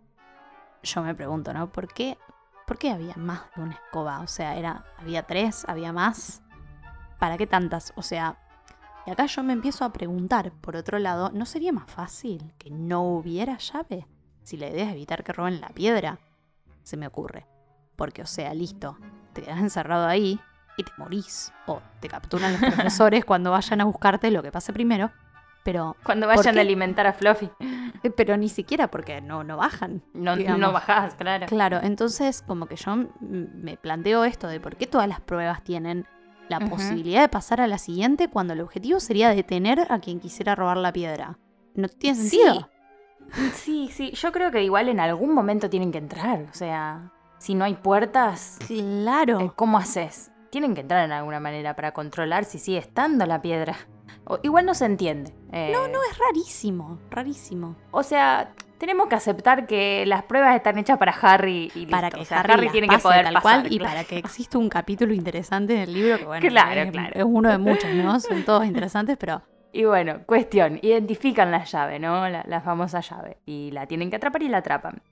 yo me pregunto, ¿no? ¿Por qué, ¿por qué había más de una escoba? O sea, era, había tres, había más. ¿Para qué tantas? O sea, y acá yo me empiezo a preguntar, por otro lado, ¿no sería más fácil que no hubiera llave? Si la idea es evitar que roben la piedra, se me ocurre. Porque, o sea, listo, te quedas encerrado ahí y te morís. O te capturan los profesores cuando vayan a buscarte lo que pase primero. Pero, Cuando ¿Por vayan a alimentar a Fluffy. pero ni siquiera porque no, no bajan. No, digamos. no bajás, claro. Claro, entonces como que yo me planteo esto de por qué todas las pruebas tienen la posibilidad de pasar a la siguiente cuando el objetivo sería detener a quien quisiera robar la piedra. No tiene Sí. sentido. Sí, sí, yo creo que igual en algún momento tienen que entrar. O sea, si no hay puertas, Claro. eh, ¿cómo haces? Tienen que entrar en alguna manera para controlar si sigue estando la piedra. O- igual no se entiende. eh, No, no, es rarísimo, rarísimo. O sea, tenemos que aceptar que las pruebas están hechas para Harry y listo. Para que O sea, Harry, las tiene pase que poder tal pasar, cual y claro. para que exista un capítulo interesante en el libro que bueno, Claro, es, claro. es uno de muchos, ¿no? Son todos interesantes, pero Y bueno, cuestión, identifican la llave, ¿no? La, la famosa llave. Y la tienen que atrapar y la atrapan.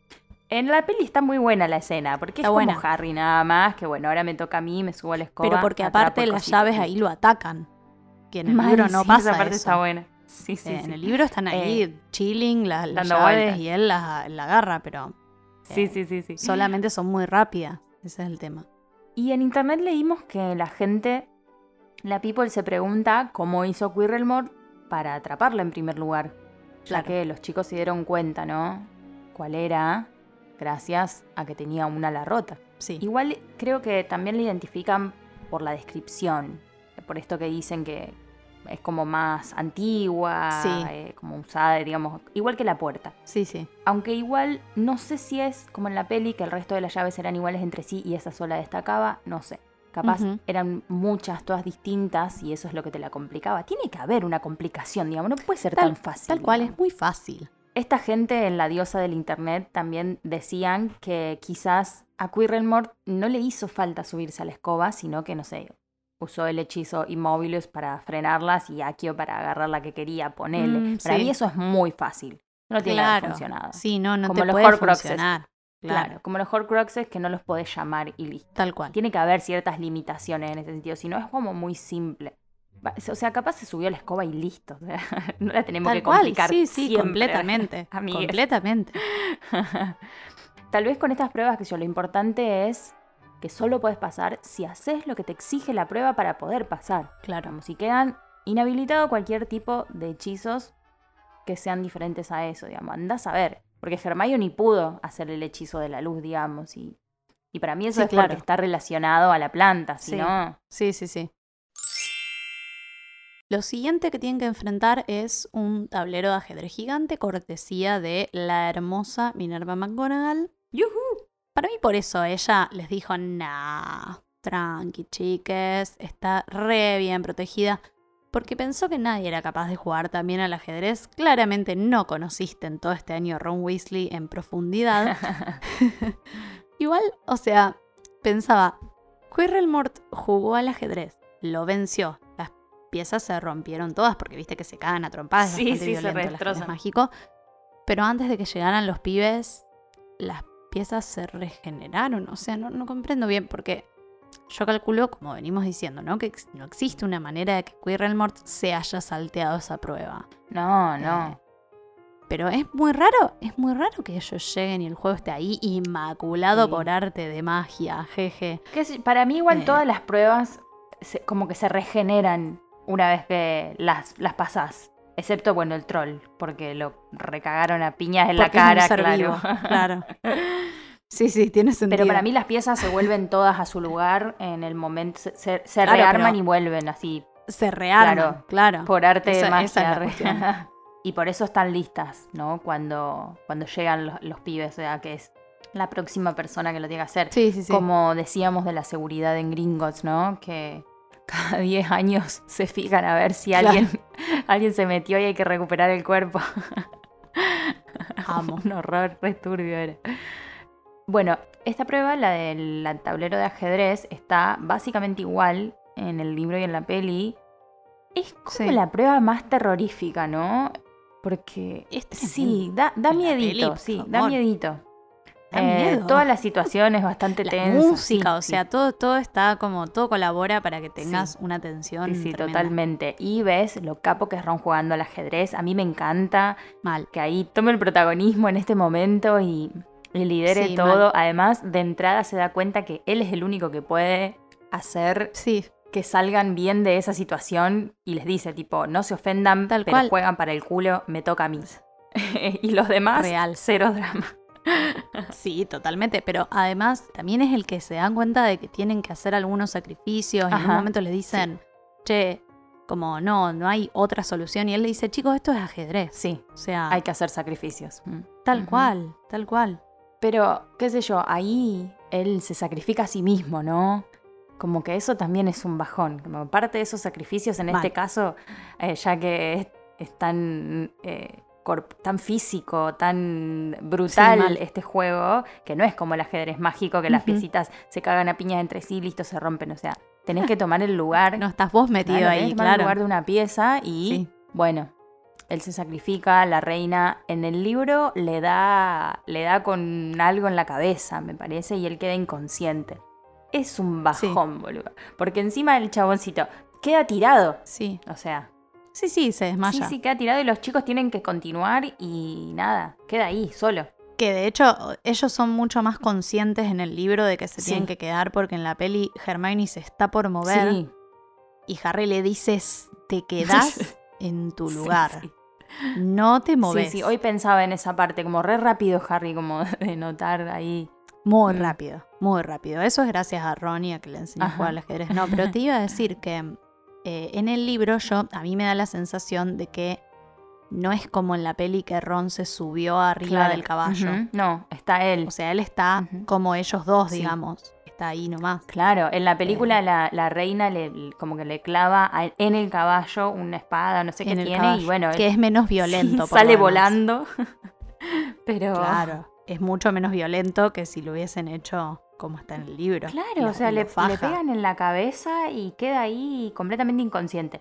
En la peli está muy buena la escena, porque Está es buena. como Harry nada más, que bueno, ahora me toca a mí, me subo a la escoba. pero porque atrapo aparte el las cosito. llaves ahí lo atacan. Que en el Mal, libro no sí, pasa Esa parte eso. está buena. Sí, sí, Eh, sí. En el libro están ahí Eh, chilling la- las dando llaves vueltas. y él la, la agarra, pero Sí, eh, sí, sí, sí. solamente son muy rápidas. Ese es el tema. Y en internet leímos que la gente, la people se pregunta cómo hizo Quirrellmore para atraparla en primer lugar. Ya Claro. que los chicos se dieron cuenta, ¿no? ¿Cuál era? Gracias a que tenía una ala rota. Sí. Igual creo que también la identifican por la descripción. Por esto que dicen que es como más antigua, Sí. eh, como usada, digamos, igual que la puerta. Sí, sí. Aunque igual no sé si es como en la peli que el resto de las llaves eran iguales entre sí y esa sola destacaba, no sé. Capaz eran muchas, todas distintas y eso es lo que te la complicaba. Tiene que haber una complicación, digamos, no puede ser Tal, tan fácil. tal cual, digamos. es muy fácil. Esta gente en La diosa del internet también decían que quizás a Quirrellmore no le hizo falta subirse a la escoba, sino que, no sé, usó el hechizo Immobiles para frenarlas y Akio para agarrar la que quería ponerle. Mm, para sí. mí eso es muy fácil. No tiene claro. funcionado. Sí, no, no Como te los puede Horcruxes. funcionar. Claro. Claro, como los Horcruxes que no los podés llamar y listo. tal cual. Tiene que haber ciertas limitaciones en ese sentido, si no es como muy simple. O sea, capaz se subió a la escoba y listo. o sea, no la tenemos Tal que cual, complicar. sí, sí, siempre, completamente. amigues. completamente. Tal vez con estas pruebas que yo lo importante es que solo puedes pasar si haces lo que te exige la prueba para poder pasar. Claro. Como si quedan inhabilitado cualquier tipo de hechizos que sean diferentes a eso, digamos. Andás a ver. Porque Hermione pudo hacer el hechizo de la luz, digamos. Y, y para mí eso Sí, es claro. porque está relacionado a la planta, si Sí. no. Sí, sí, sí. Lo siguiente que tienen que enfrentar es un tablero de ajedrez gigante, cortesía de la hermosa Minerva McGonagall. ¡Yuhu! Para mí por eso ella les dijo, nah, tranqui, chiques, está re bien protegida. Porque pensó que nadie era capaz de jugar también al ajedrez. Claramente no conociste en todo este año a Ron Weasley en profundidad. Igual, o sea, pensaba, Quirrell-Mort jugó al ajedrez, lo venció. Las piezas se rompieron todas porque viste que se cagan a trompadas. es Sí, bastante sí, se violento el mágico. Pero antes de que llegaran los pibes, las piezas se regeneraron. O sea, no, no comprendo bien porque yo calculo, como venimos diciendo, ¿no? Que no existe una manera de que Quirrell-Mort se haya salteado esa prueba. No, no. Eh, pero es muy raro, es muy raro que ellos lleguen y el juego esté ahí inmaculado Sí. por arte de magia, jeje. Que para mí igual Eh. todas las pruebas se- como que se regeneran una vez que las, las pasás. Excepto, bueno, el troll, porque lo recagaron a piñas en la Porque cara, claro. vivo, claro. Sí, sí, tiene sentido. Pero para mí las piezas se vuelven todas a su lugar en el momento, se, se- se Claro, rearman y vuelven así, se rearman, Claro. claro. por arte de magia. esa y por eso están listas, ¿no? Cuando, cuando llegan los, los pibes, o sea, que es la próxima persona que lo tiene que hacer. Sí, sí, sí. Como decíamos de la seguridad en Gringotts, ¿no? Que cada 10 años se fijan a ver si Claro. alguien, alguien se metió y hay que recuperar el cuerpo. Amo. Un horror re turbio era. Bueno, esta prueba, la del tablero de ajedrez, está básicamente igual en el libro y en la peli. Es como Sí. la prueba más terrorífica, ¿no? Porque Es sí, da, da peli, miedito, sí, da miedito. Eh. Toda la situación es bastante La tensa. música, sí, o sí. sea, todo, todo está como, todo colabora para que tengas una tensión. Sí, tremenda. totalmente. Y ves lo capo que es Ron jugando al ajedrez. A mí me encanta Mal. que ahí tome el protagonismo en este momento y, y lidere todo. Además, de entrada se da cuenta que él es el único que puede hacer Sí, que salgan bien de esa situación y les dice, tipo, no se ofendan, Tal pero cual. juegan para el culo, me toca a mí. y los demás, Real. cero drama. sí, totalmente. Pero además también es el que se dan cuenta de que tienen que hacer algunos sacrificios. Y en un momento les dicen, che, como no, no hay otra solución. Y él le dice, chicos, esto es ajedrez. Sí, O sea, hay que hacer sacrificios. Mm. tal cual, tal cual. Pero, qué sé yo, ahí él se sacrifica a sí mismo, ¿no? Como que eso también es un bajón. Como parte de esos sacrificios, en Mal. este caso, eh, ya que es, es tan, eh, tan físico, tan brutal este juego, que no es como el ajedrez mágico, que las Ujú. piecitas se cagan a piñas entre sí listo, se rompen. O sea, tenés que tomar el lugar. No estás vos metido Claro, tenés ahí, que tomar el lugar de una pieza y Sí. bueno, él se sacrifica, la reina en el libro le da le da con algo en la cabeza, me parece, y él queda inconsciente. Es un bajón, boludo, porque encima el chaboncito queda tirado, Sí, o sea, sí, sí, se sí, desmaya. sí, queda tirado y los chicos tienen que continuar y nada, queda ahí solo. Que de hecho ellos son mucho más conscientes en el libro de que se Sí. tienen que quedar porque en la peli Hermione se está por mover Sí, y Harry le dices te quedás en tu Sí, lugar. sí. No te Sí, moves. sí, hoy pensaba en esa parte, como re rápido Harry, como de notar ahí. Muy Mm. rápido, muy rápido. Eso es gracias a Ronnie a que le enseñó a jugar al ajedrez. No, pero te iba a decir que eh, en el libro yo, a mí me da la sensación de que no es como en la peli que Ron se subió arriba Claro. del caballo. No, está él. O sea, él está como ellos dos, Sí. digamos. Está ahí nomás. Claro, en la película la, la reina le, como que le clava a- en el caballo una espada, no sé qué en tiene, caballo, y bueno, que es menos sí, violento. por sale volando. Pero Claro, es mucho menos violento que si lo hubiesen hecho como está en el libro. Claro, o sea, le, le pegan en la cabeza y queda ahí completamente inconsciente.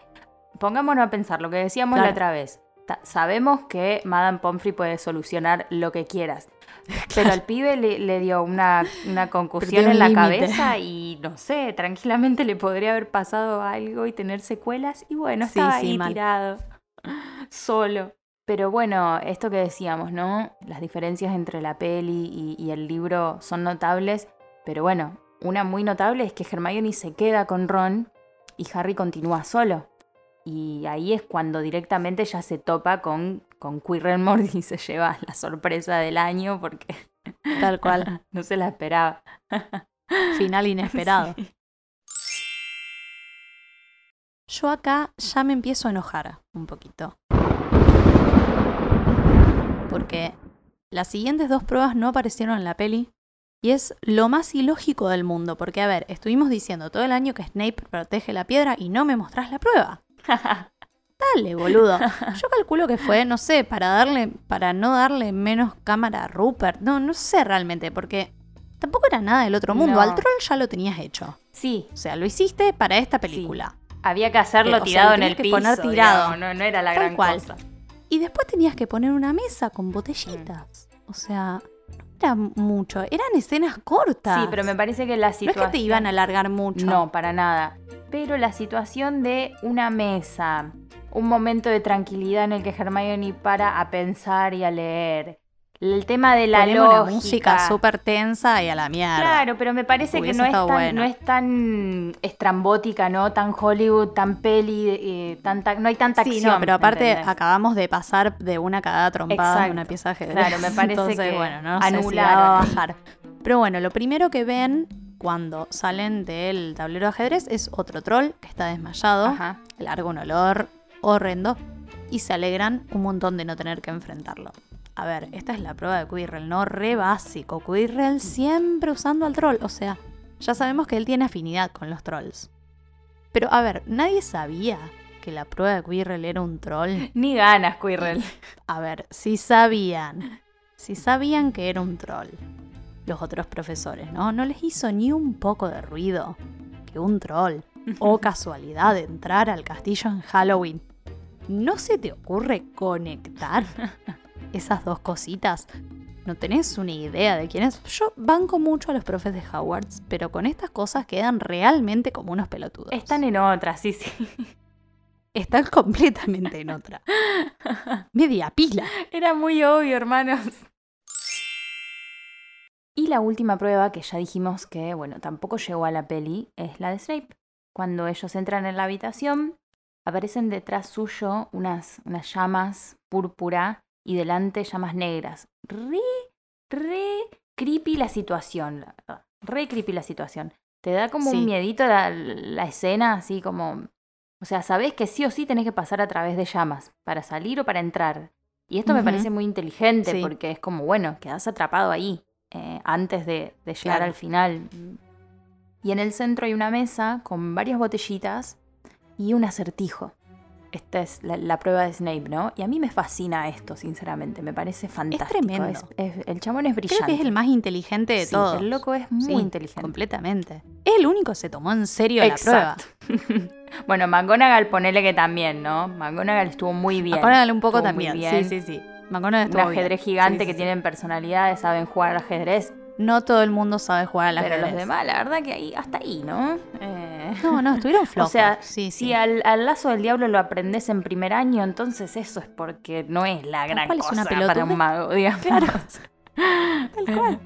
Pongámonos a pensar lo que decíamos la otra vez. Sabemos que Madame Pomfrey puede solucionar lo que quieras. Pero al pibe le, le dio una, una concusión en la cabeza y no sé, tranquilamente le podría haber pasado algo y tener secuelas. Y bueno, Sí, estaba sí, ahí mal. tirado, solo. Pero bueno, esto que decíamos, ¿no? Las diferencias entre la peli y, y el libro son notables. Pero bueno, una muy notable es que Hermione se queda con Ron y Harry continúa solo. Y ahí es cuando directamente ya se topa con, con Quirrell y se lleva la sorpresa del año porque Tal cual. no se la esperaba. Final inesperado. Sí. Yo acá ya me empiezo a enojar un poquito. Porque las siguientes dos pruebas no aparecieron en la peli. Y es lo más ilógico del mundo, porque a ver, estuvimos diciendo todo el año que Snape protege la piedra y no me mostrás la prueba. Dale, boludo. Yo calculo que fue, no sé, para darle, para no darle menos cámara a Rupert. No, no sé realmente, porque tampoco era nada del otro mundo. No. Al troll ya lo tenías hecho. Sí, O sea, lo hiciste para esta película. había que hacerlo Eh, o sea, tirado en el que piso. poner tirado. digamos, no, no era la Tal gran cual. cosa. Y después tenías que poner una mesa con botellitas. O sea, era mucho. Eran escenas cortas. Sí, pero me parece que la No es situación... que te iban a alargar mucho. No, para nada. Pero la situación de una mesa, un momento de tranquilidad en el que Hermione para a pensar y a leer. El tema de la Poneme lógica. una música súper tensa y a la mierda. Claro, pero me parece Hubiese que no es, tan, bueno. no es tan estrambótica, ¿no? Tan Hollywood, tan peli, eh, tanta, no hay tanta Sí, acción. no, pero aparte ¿entendés? acabamos de pasar de una cagada trompada Exacto. de una pieza de ajedrez. Claro, me parece Entonces, que bueno, no sé si va a bajar. Pero bueno, lo primero que ven cuando salen del tablero de ajedrez es otro troll que está desmayado, Ajá. larga un olor horrendo y se alegran un montón de no tener que enfrentarlo. A ver, esta es la prueba de Quirrell, ¿no? Re básico. Quirrell siempre usando al troll. O sea, ya sabemos que él tiene afinidad con los trolls. Pero a ver, nadie sabía que la prueba de Quirrell era un troll. Ni ganas, Quirrell. A ver, si sabían, si sabían que era un troll, los otros profesores, ¿no? No les hizo ni un poco de ruido que un troll, o casualidad de entrar al castillo en Halloween. ¿No se te ocurre conectar esas dos cositas? ¿No tenés una idea de quién es? Yo banco mucho a los profes de Hogwarts, pero con estas cosas quedan realmente como unos pelotudos. Están en otra, sí, sí. Están completamente en otra. Media pila. Era muy obvio, hermanos. Y la última prueba que ya dijimos que, bueno, tampoco llegó a la peli, es la de Snape. Cuando ellos entran en la habitación, aparecen detrás suyo unas, unas llamas púrpura y delante llamas negras. Re, re creepy la situación. Re creepy la situación. Te da como Sí. un miedito la, la escena, así como... O sea, sabés que sí o sí tenés que pasar a través de llamas, para salir o para entrar. Y esto me parece muy inteligente Sí. porque es como, bueno, quedás atrapado ahí eh, antes de, de llegar Claro. al final. Y en el centro hay una mesa con varias botellitas y un acertijo. Esta es la, la prueba de Snape, ¿no? Y a mí me fascina esto, sinceramente. Me parece fantástico. tremendo. Es- es- el chabón es brillante. Creo que es el más inteligente de Sí, todos. El loco es muy Sí, inteligente. Completamente. Es el único que se tomó en serio la prueba. Bueno, McGonagall ponele que también, ¿no? McGonagall estuvo muy bien. McGonagall un poco Estuvo muy también. bien. Sí, sí, sí. McGonagall Un estuvo bien. ajedrez gigante Sí, que tienen personalidades, saben jugar al ajedrez. No todo el mundo sabe jugar al Pero ajedrez. los demás, la verdad que ahí, hasta ahí, ¿no? Eh, No, no, estuvieron O flojos. sea, sí, sí. si al, al lazo del diablo lo aprendes en primer año, entonces eso es porque no es la gran cual es cosa una para pelotudez. un mago, digamos. Claro. Tal cual.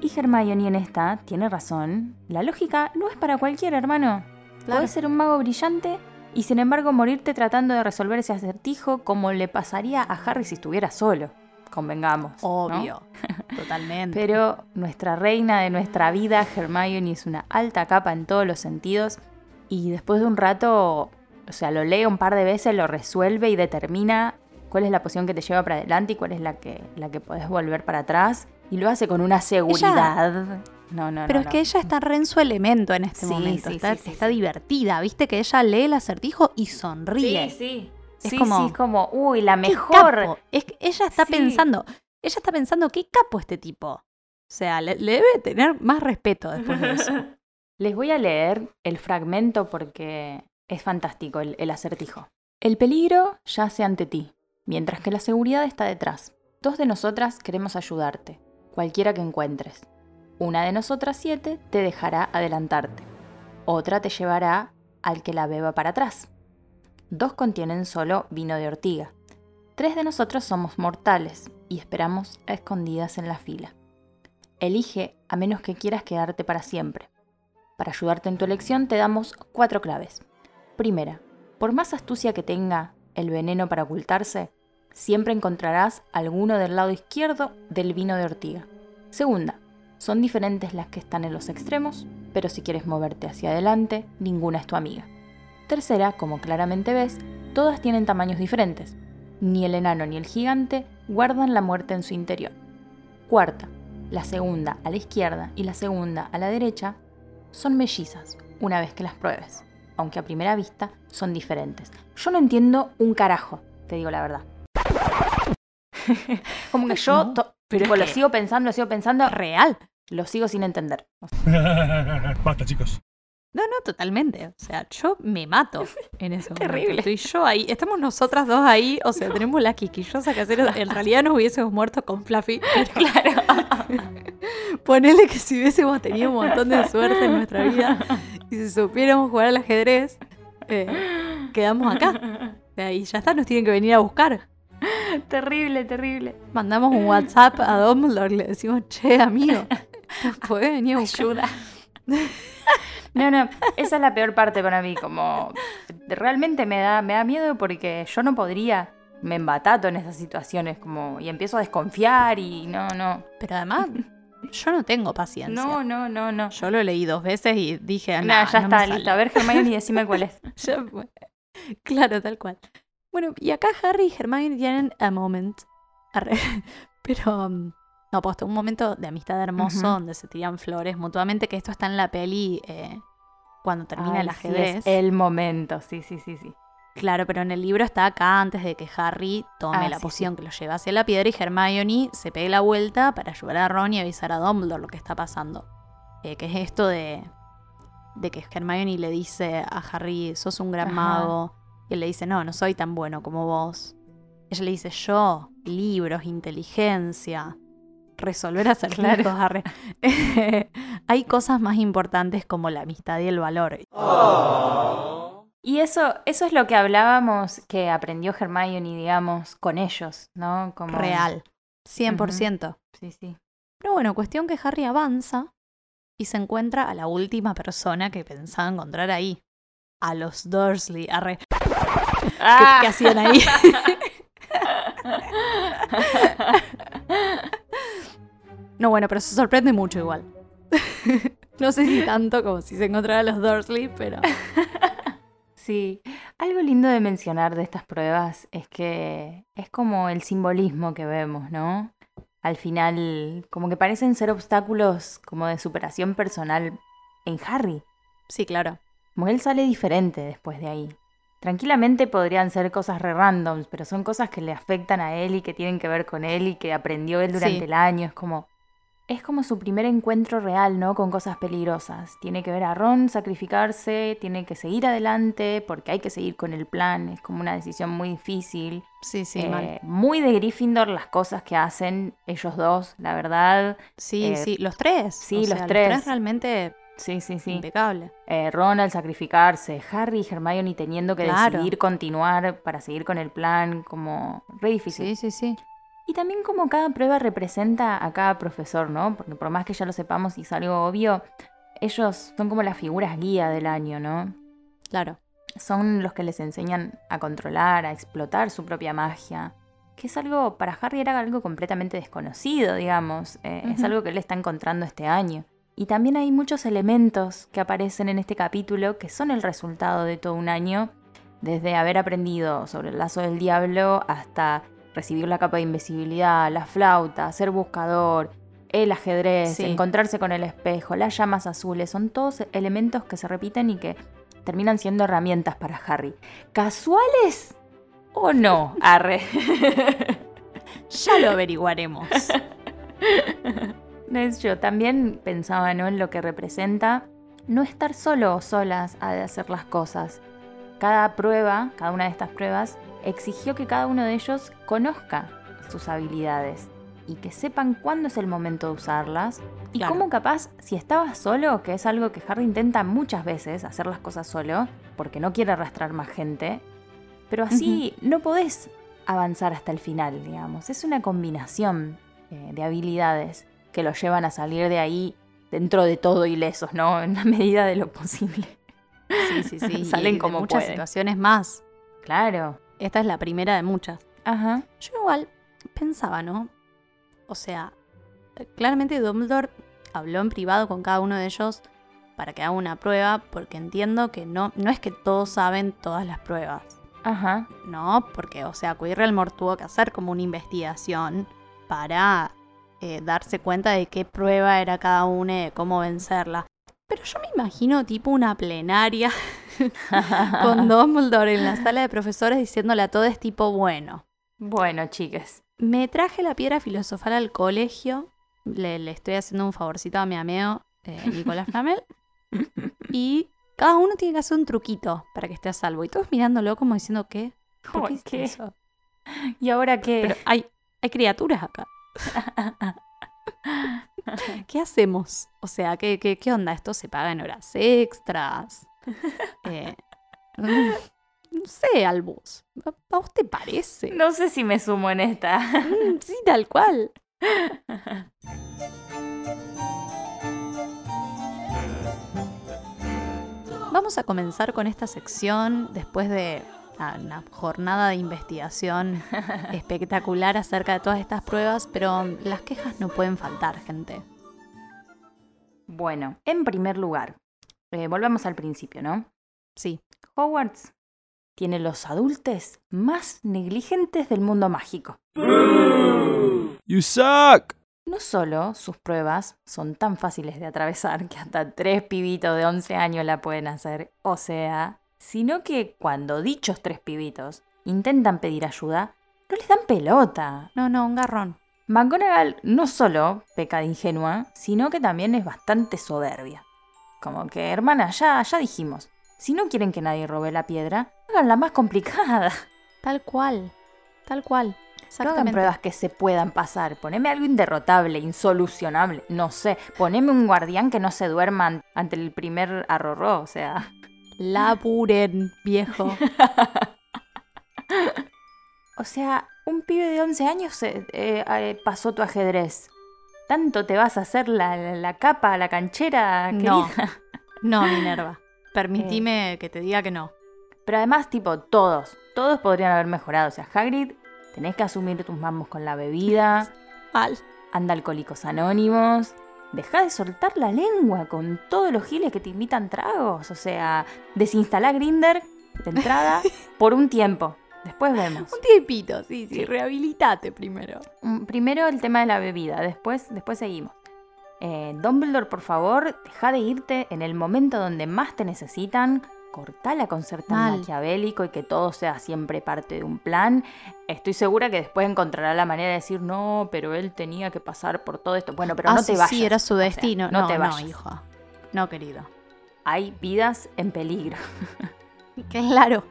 Y Hermione en esta tiene razón. La lógica no es para cualquier hermano. Claro. Puedes ser un mago brillante y sin embargo morirte tratando de resolver ese acertijo como le pasaría a Harry si estuviera solo. Convengamos. ¿no? Obvio. Totalmente. Pero nuestra reina de nuestra vida, Hermione, es una alta capa en todos los sentidos. Y después de un rato, o sea, lo lee un par de veces, lo resuelve y determina cuál es la posición que te lleva para adelante y cuál es la que, la que podés volver para atrás. Y lo hace con una seguridad. no, no, Pero no, es que ella está re en su elemento en este Sí, momento. sí, está sí, está divertida. Viste que ella lee el acertijo y sonríe. Sí, sí. Es sí, como- sí, es como, uy, la ¡Qué mejor. Es que ella está Sí. pensando, ella está pensando, qué capo este tipo. O sea, le, le debe tener más respeto después de eso. Les voy a leer el fragmento porque es fantástico el, el acertijo. El peligro yace ante ti, mientras que la seguridad está detrás. Dos de nosotras queremos ayudarte, cualquiera que encuentres. Una de nosotras siete te dejará adelantarte. Otra te llevará al que la beba para atrás. Dos contienen solo vino de ortiga. Tres de nosotros somos mortales y esperamos escondidas en la fila. Elige a menos que quieras quedarte para siempre. Para ayudarte en tu elección te damos cuatro claves. Primera, por más astucia que tenga el veneno para ocultarse, siempre encontrarás alguno del lado izquierdo del vino de ortiga. Segunda, son diferentes las que están en los extremos, pero si quieres moverte hacia adelante, ninguna es tu amiga. Tercera, como claramente ves, todas tienen tamaños diferentes. Ni el enano ni el gigante guardan la muerte en su interior. Cuarta, la segunda a la izquierda y la segunda a la derecha, son mellizas una vez que las pruebes, aunque a primera vista son diferentes. Yo no entiendo un carajo, te digo la verdad. Como que yo No, pero tipo, lo que- sigo pensando, lo sigo pensando, Real. lo sigo sin entender. Basta, chicos. No, no, totalmente. O sea, yo me mato en ese momento. Terrible. Estoy yo ahí. Estamos nosotras dos ahí. O sea, tenemos la quisquillosa que hacer. En realidad nos hubiésemos muerto con Fluffy. Pero claro. ponele que si hubiésemos tenido un montón de suerte en nuestra vida y si supiéramos jugar al ajedrez, eh, quedamos acá. Y ya está, nos tienen que venir a buscar. terrible, terrible. Mandamos un WhatsApp a Dumbledore y le decimos, che, amigo, ¿nos podés venir a buscar? Ayuda. No, no, esa es la peor parte para mí, como realmente me da, me da miedo porque yo no podría, me embatato en esas situaciones, como y empiezo a desconfiar y no, no, Pero además, yo no tengo paciencia. no, no, no, no. Yo lo leí dos veces y dije, No, "Nah, ya no está, sale". listo. A ver, Germán, y decime cuál es. Ya. Claro, tal cual. Bueno, y acá Harry y Hermione tienen a moment. Arre. Pero, um, no, pues un momento de amistad hermoso donde se tiran flores mutuamente, que esto está en la peli eh, cuando termina el sí, ajedrez. es el momento, sí, sí, sí, sí. Claro, pero en el libro está acá antes de que Harry tome Ah, la sí, poción que lo lleva hacia la piedra y Hermione se pegue la vuelta para ayudar a Ron y avisar a Dumbledore lo que está pasando. Eh, que es esto de, de que Hermione le dice a Harry, sos un gran Ajá. mago. Y él le dice, no, no soy tan bueno como vos. Ella le dice, yo, libros, inteligencia, resolver acertijos, Claro. Harry. Hay cosas más importantes como la amistad y el valor. Y eso, eso es lo que hablábamos que aprendió Hermione, digamos, con ellos, ¿no? Como... Real. 100%. Sí, sí. Pero bueno, cuestión que Harry avanza y se encuentra a la última persona que pensaba encontrar ahí. A los Dursley. Arre. ¿Qué, Ah. qué hacían ahí? no, bueno, pero se sorprende mucho igual. no sé si tanto como si se encontrara los Dursley, pero... Sí, algo lindo de mencionar de estas pruebas es que es como el simbolismo que vemos, ¿no? Al final, como que parecen ser obstáculos como de superación personal en Harry. Sí, claro. Como él sale diferente después de ahí. Tranquilamente podrían ser cosas re randoms, pero son cosas que le afectan a él y que tienen que ver con él y que aprendió él durante Sí. el año. Es como. Es como su primer encuentro real, ¿no? Con cosas peligrosas. Tiene que ver a Ron sacrificarse, tiene que seguir adelante, porque hay que seguir con el plan. Es como una decisión muy difícil. Sí, sí, Eh, mal. muy de Gryffindor las cosas que hacen ellos dos, la verdad. Sí, eh, sí, los tres. sí, O los sea, tres. realmente Sí, sí, sí. impecable. Eh, Ron al sacrificarse, Harry y Hermione teniendo que Claro. decidir continuar para seguir con el plan, como re difícil. Sí, sí, sí. Y también como cada prueba representa a cada profesor, ¿no? Porque por más que ya lo sepamos y es algo obvio, ellos son como las figuras guía del año, ¿no? Claro. Son los que les enseñan a controlar, a explotar su propia magia. Que es algo, para Harry era algo completamente desconocido, digamos. Eh, Es algo que él está encontrando este año. Y también hay muchos elementos que aparecen en este capítulo que son el resultado de todo un año, desde haber aprendido sobre el lazo del diablo hasta recibir la capa de invisibilidad, la flauta, ser buscador, el ajedrez, Sí. encontrarse con el espejo, las llamas azules, son todos elementos que se repiten y que terminan siendo herramientas para Harry. ¿Casuales o no? Arre. Ya lo averiguaremos. Yo. También pensaba ¿no? en lo que representa no estar solo o solas a de hacer las cosas. Cada prueba, cada una de estas pruebas, exigió que cada uno de ellos conozca sus habilidades y que sepan cuándo es el momento de usarlas y Claro. cómo capaz, si estabas solo, que es algo que Harry intenta muchas veces, hacer las cosas solo, porque no quiere arrastrar más gente, pero así no podés avanzar hasta el final, digamos. Es una combinación eh, de habilidades que los llevan a salir de ahí dentro de todo ilesos, ¿no? En la medida de lo posible. Sí, sí, sí. Salen y como muchas pueden. situaciones más. Claro. Esta es la primera de muchas. Ajá. Yo igual pensaba, ¿no? O sea, claramente Dumbledore habló en privado con cada uno de ellos para que haga una prueba, porque entiendo que no, no es que todos saben todas las pruebas, Ajá. ¿no? Porque, o sea, Quirrell tuvo que hacer como una investigación para eh, darse cuenta de qué prueba era cada una y de cómo vencerla. Pero yo me imagino tipo una plenaria con Dumbledore en la sala de profesores diciéndole a todos tipo, bueno, Bueno, chiques. me traje la piedra filosofal al colegio, le, le estoy haciendo un favorcito a mi amigo eh, Nicolás Flamel, y cada uno tiene que hacer un truquito para que esté a salvo. Y todos mirándolo como diciendo, ¿qué? ¿Por qué, ¿qué? eso? ¿Y ahora qué? Pero hay, hay criaturas acá. ¿Qué hacemos? O sea, ¿qué, qué, qué onda? ¿Esto se paga en horas extras? Eh, mm, no sé, Albus. ¿A vos te parece? No sé si me sumo en esta. Mm, sí, tal cual. Vamos a comenzar con esta sección después de una jornada de investigación espectacular acerca de todas estas pruebas, pero las quejas no pueden faltar, gente. Bueno, en primer lugar, eh, volvamos al principio, ¿no? Sí, Hogwarts tiene los adultos más negligentes del mundo mágico. You suck! No solo sus pruebas son tan fáciles de atravesar que hasta tres pibitos de 11 años la pueden hacer, o sea, sino que cuando dichos tres pibitos intentan pedir ayuda, no les dan pelota. no, no, un garrón. McGonagall no solo peca de ingenua, sino que también es bastante soberbia. Como que, hermana, ya, ya dijimos, si no quieren que nadie robe la piedra, háganla más complicada. Tal cual, tal cual. No hagan pruebas que se puedan pasar. Poneme algo inderrotable, insolucionable. No sé. Poneme un guardián que no se duerma an- ante el primer arrorró. O sea. Laburen, viejo. O sea, un pibe de 11 años eh, eh, eh, pasó tu ajedrez. ¿Tanto te vas a hacer la, la- la capa, la canchera, No. querida? No, Minerva. Permitime que te diga que no. Pero además, tipo, todos. Todos podrían haber mejorado. O sea, Hagrid, tenés que asumir tus mamos con la bebida. Mal. Anda Alcohólicos Anónimos. Deja de soltar la lengua con todos los giles que te invitan tragos. O sea, desinstala Grinder de entrada por un tiempo. Después vemos. Un tiempito, sí, sí, Sí. rehabilitate primero. Mm, Primero el tema de la bebida, después, después seguimos. Eh, Dumbledore, por favor, deja de irte en el momento donde más te necesitan. Cortala con ser tan Mal. maquiavélico y que todo sea siempre parte de un plan. Estoy segura que después encontrará la manera de decir, no, pero él tenía que pasar por todo esto. Bueno, pero Ah, no sí, te vayas. Sí, era su O sea, destino. no, no, te no, vayas. hijo. No, querido. Hay vidas en peligro. Claro.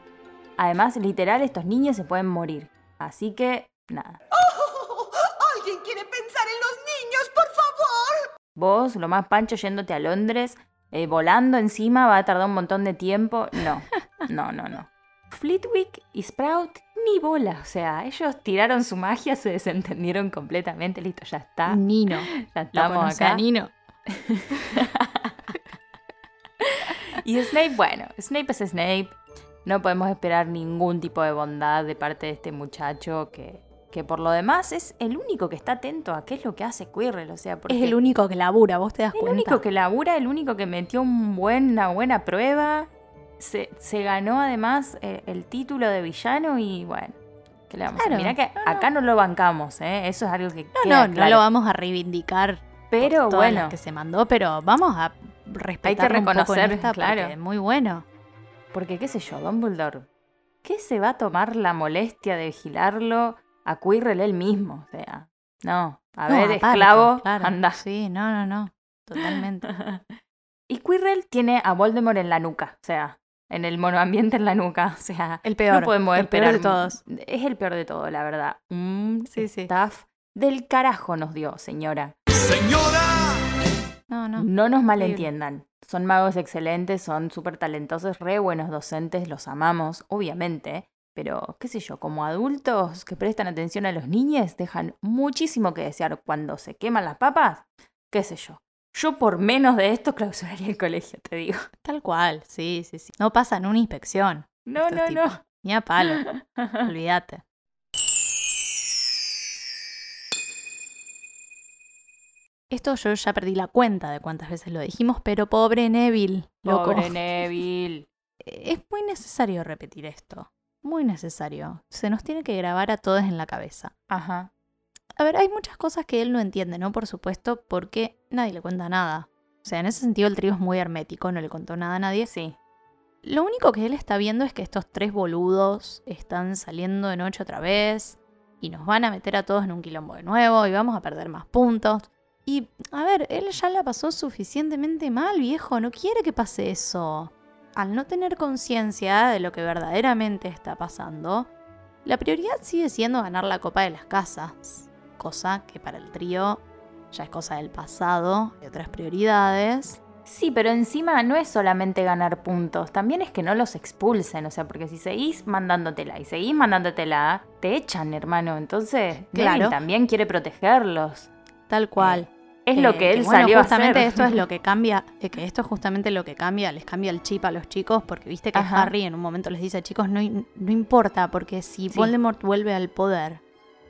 Además, literal, estos niños se pueden morir. Así que, nada. ¿Alguien quiere pensar en los niños, por favor? Vos, lo más pancho, yéndote a Londres, eh, volando encima, va a tardar un montón de tiempo. No, no, no, no. Flitwick y Sprout ni bola. O sea, ellos tiraron su magia, se desentendieron completamente. Listo, ya está. Nino. Ya ¿Lo estamos acá. Nino? Y Snape, bueno, Snape es Snape. No podemos esperar ningún tipo de bondad de parte de este muchacho que, que por lo demás es el único que está atento a qué es lo que hace Quirrell. O sea, porque Es el único que labura, vos te das El cuenta. único que labura, el único que metió un buen- una buena prueba. Se, se ganó además eh, el título de villano y bueno. ¿Qué le vamos a Claro. Mirá que No, acá no lo bancamos, ¿eh? Eso es algo que No, queda no, no lo vamos a reivindicar. Pero por bueno, que se mandó, pero vamos a respetar reconocer, esta claro. porque es muy bueno. Porque qué sé yo, Dumbledore, ¿qué se va a tomar la molestia de vigilarlo a Quirrell él mismo? O sea, no, a No, ver, aparte, esclavo, claro. anda. Sí, no, no, no. Totalmente. Y Quirrell tiene a Voldemort en la nuca, o sea, en el monoambiente en la nuca, o sea, El peor. no podemos el peor esperar de todos. Es el peor de todo, la verdad. Un Sí, sí. staff del carajo nos dio, señora. No, no. No nos malentiendan. Son magos excelentes, son súper talentosos, re buenos docentes, los amamos, obviamente. Pero, qué sé yo, como adultos que prestan atención a los niños, dejan muchísimo que desear cuando se queman las papas. Qué sé yo. Yo por menos de esto clausuraría el colegio, te digo. Tal cual, sí, sí, sí. No pasan una inspección. No, no, tipos. Ni a palo. no. Olvídate. Esto yo ya perdí la cuenta de cuántas veces lo dijimos, pero pobre Neville, loco. Pobre Neville. Es muy necesario repetir esto. Muy necesario. Se nos tiene que grabar a todos en la cabeza. Ajá. A ver, hay muchas cosas que él no entiende, ¿no? Por supuesto, porque nadie le cuenta nada. O sea, en ese sentido el trío es muy hermético, no le contó nada a nadie. Sí. Lo único que él está viendo es que estos tres boludos están saliendo de noche otra vez y nos van a meter a todos en un quilombo de nuevo y vamos a perder más puntos. Y, a ver, él ya la pasó suficientemente mal, viejo, no quiere que pase eso. Al no tener conciencia de lo que verdaderamente está pasando, la prioridad sigue siendo ganar la Copa de las Casas, cosa que para el trío ya es cosa del pasado, de otras prioridades. Sí, pero encima no es solamente ganar puntos, también es que no los expulsen, o sea, porque si seguís mandándotela y seguís mandándotela, te echan, hermano. Entonces, Claro. También quiere protegerlos. Tal cual. Es lo Eh, que él bueno, salió a justamente hacer. esto es lo que cambia, eh, que esto es justamente lo que cambia, les cambia el chip a los chicos, porque viste que Ajá. Harry en un momento les dice, chicos, no, no importa, porque si Sí. Voldemort vuelve al poder,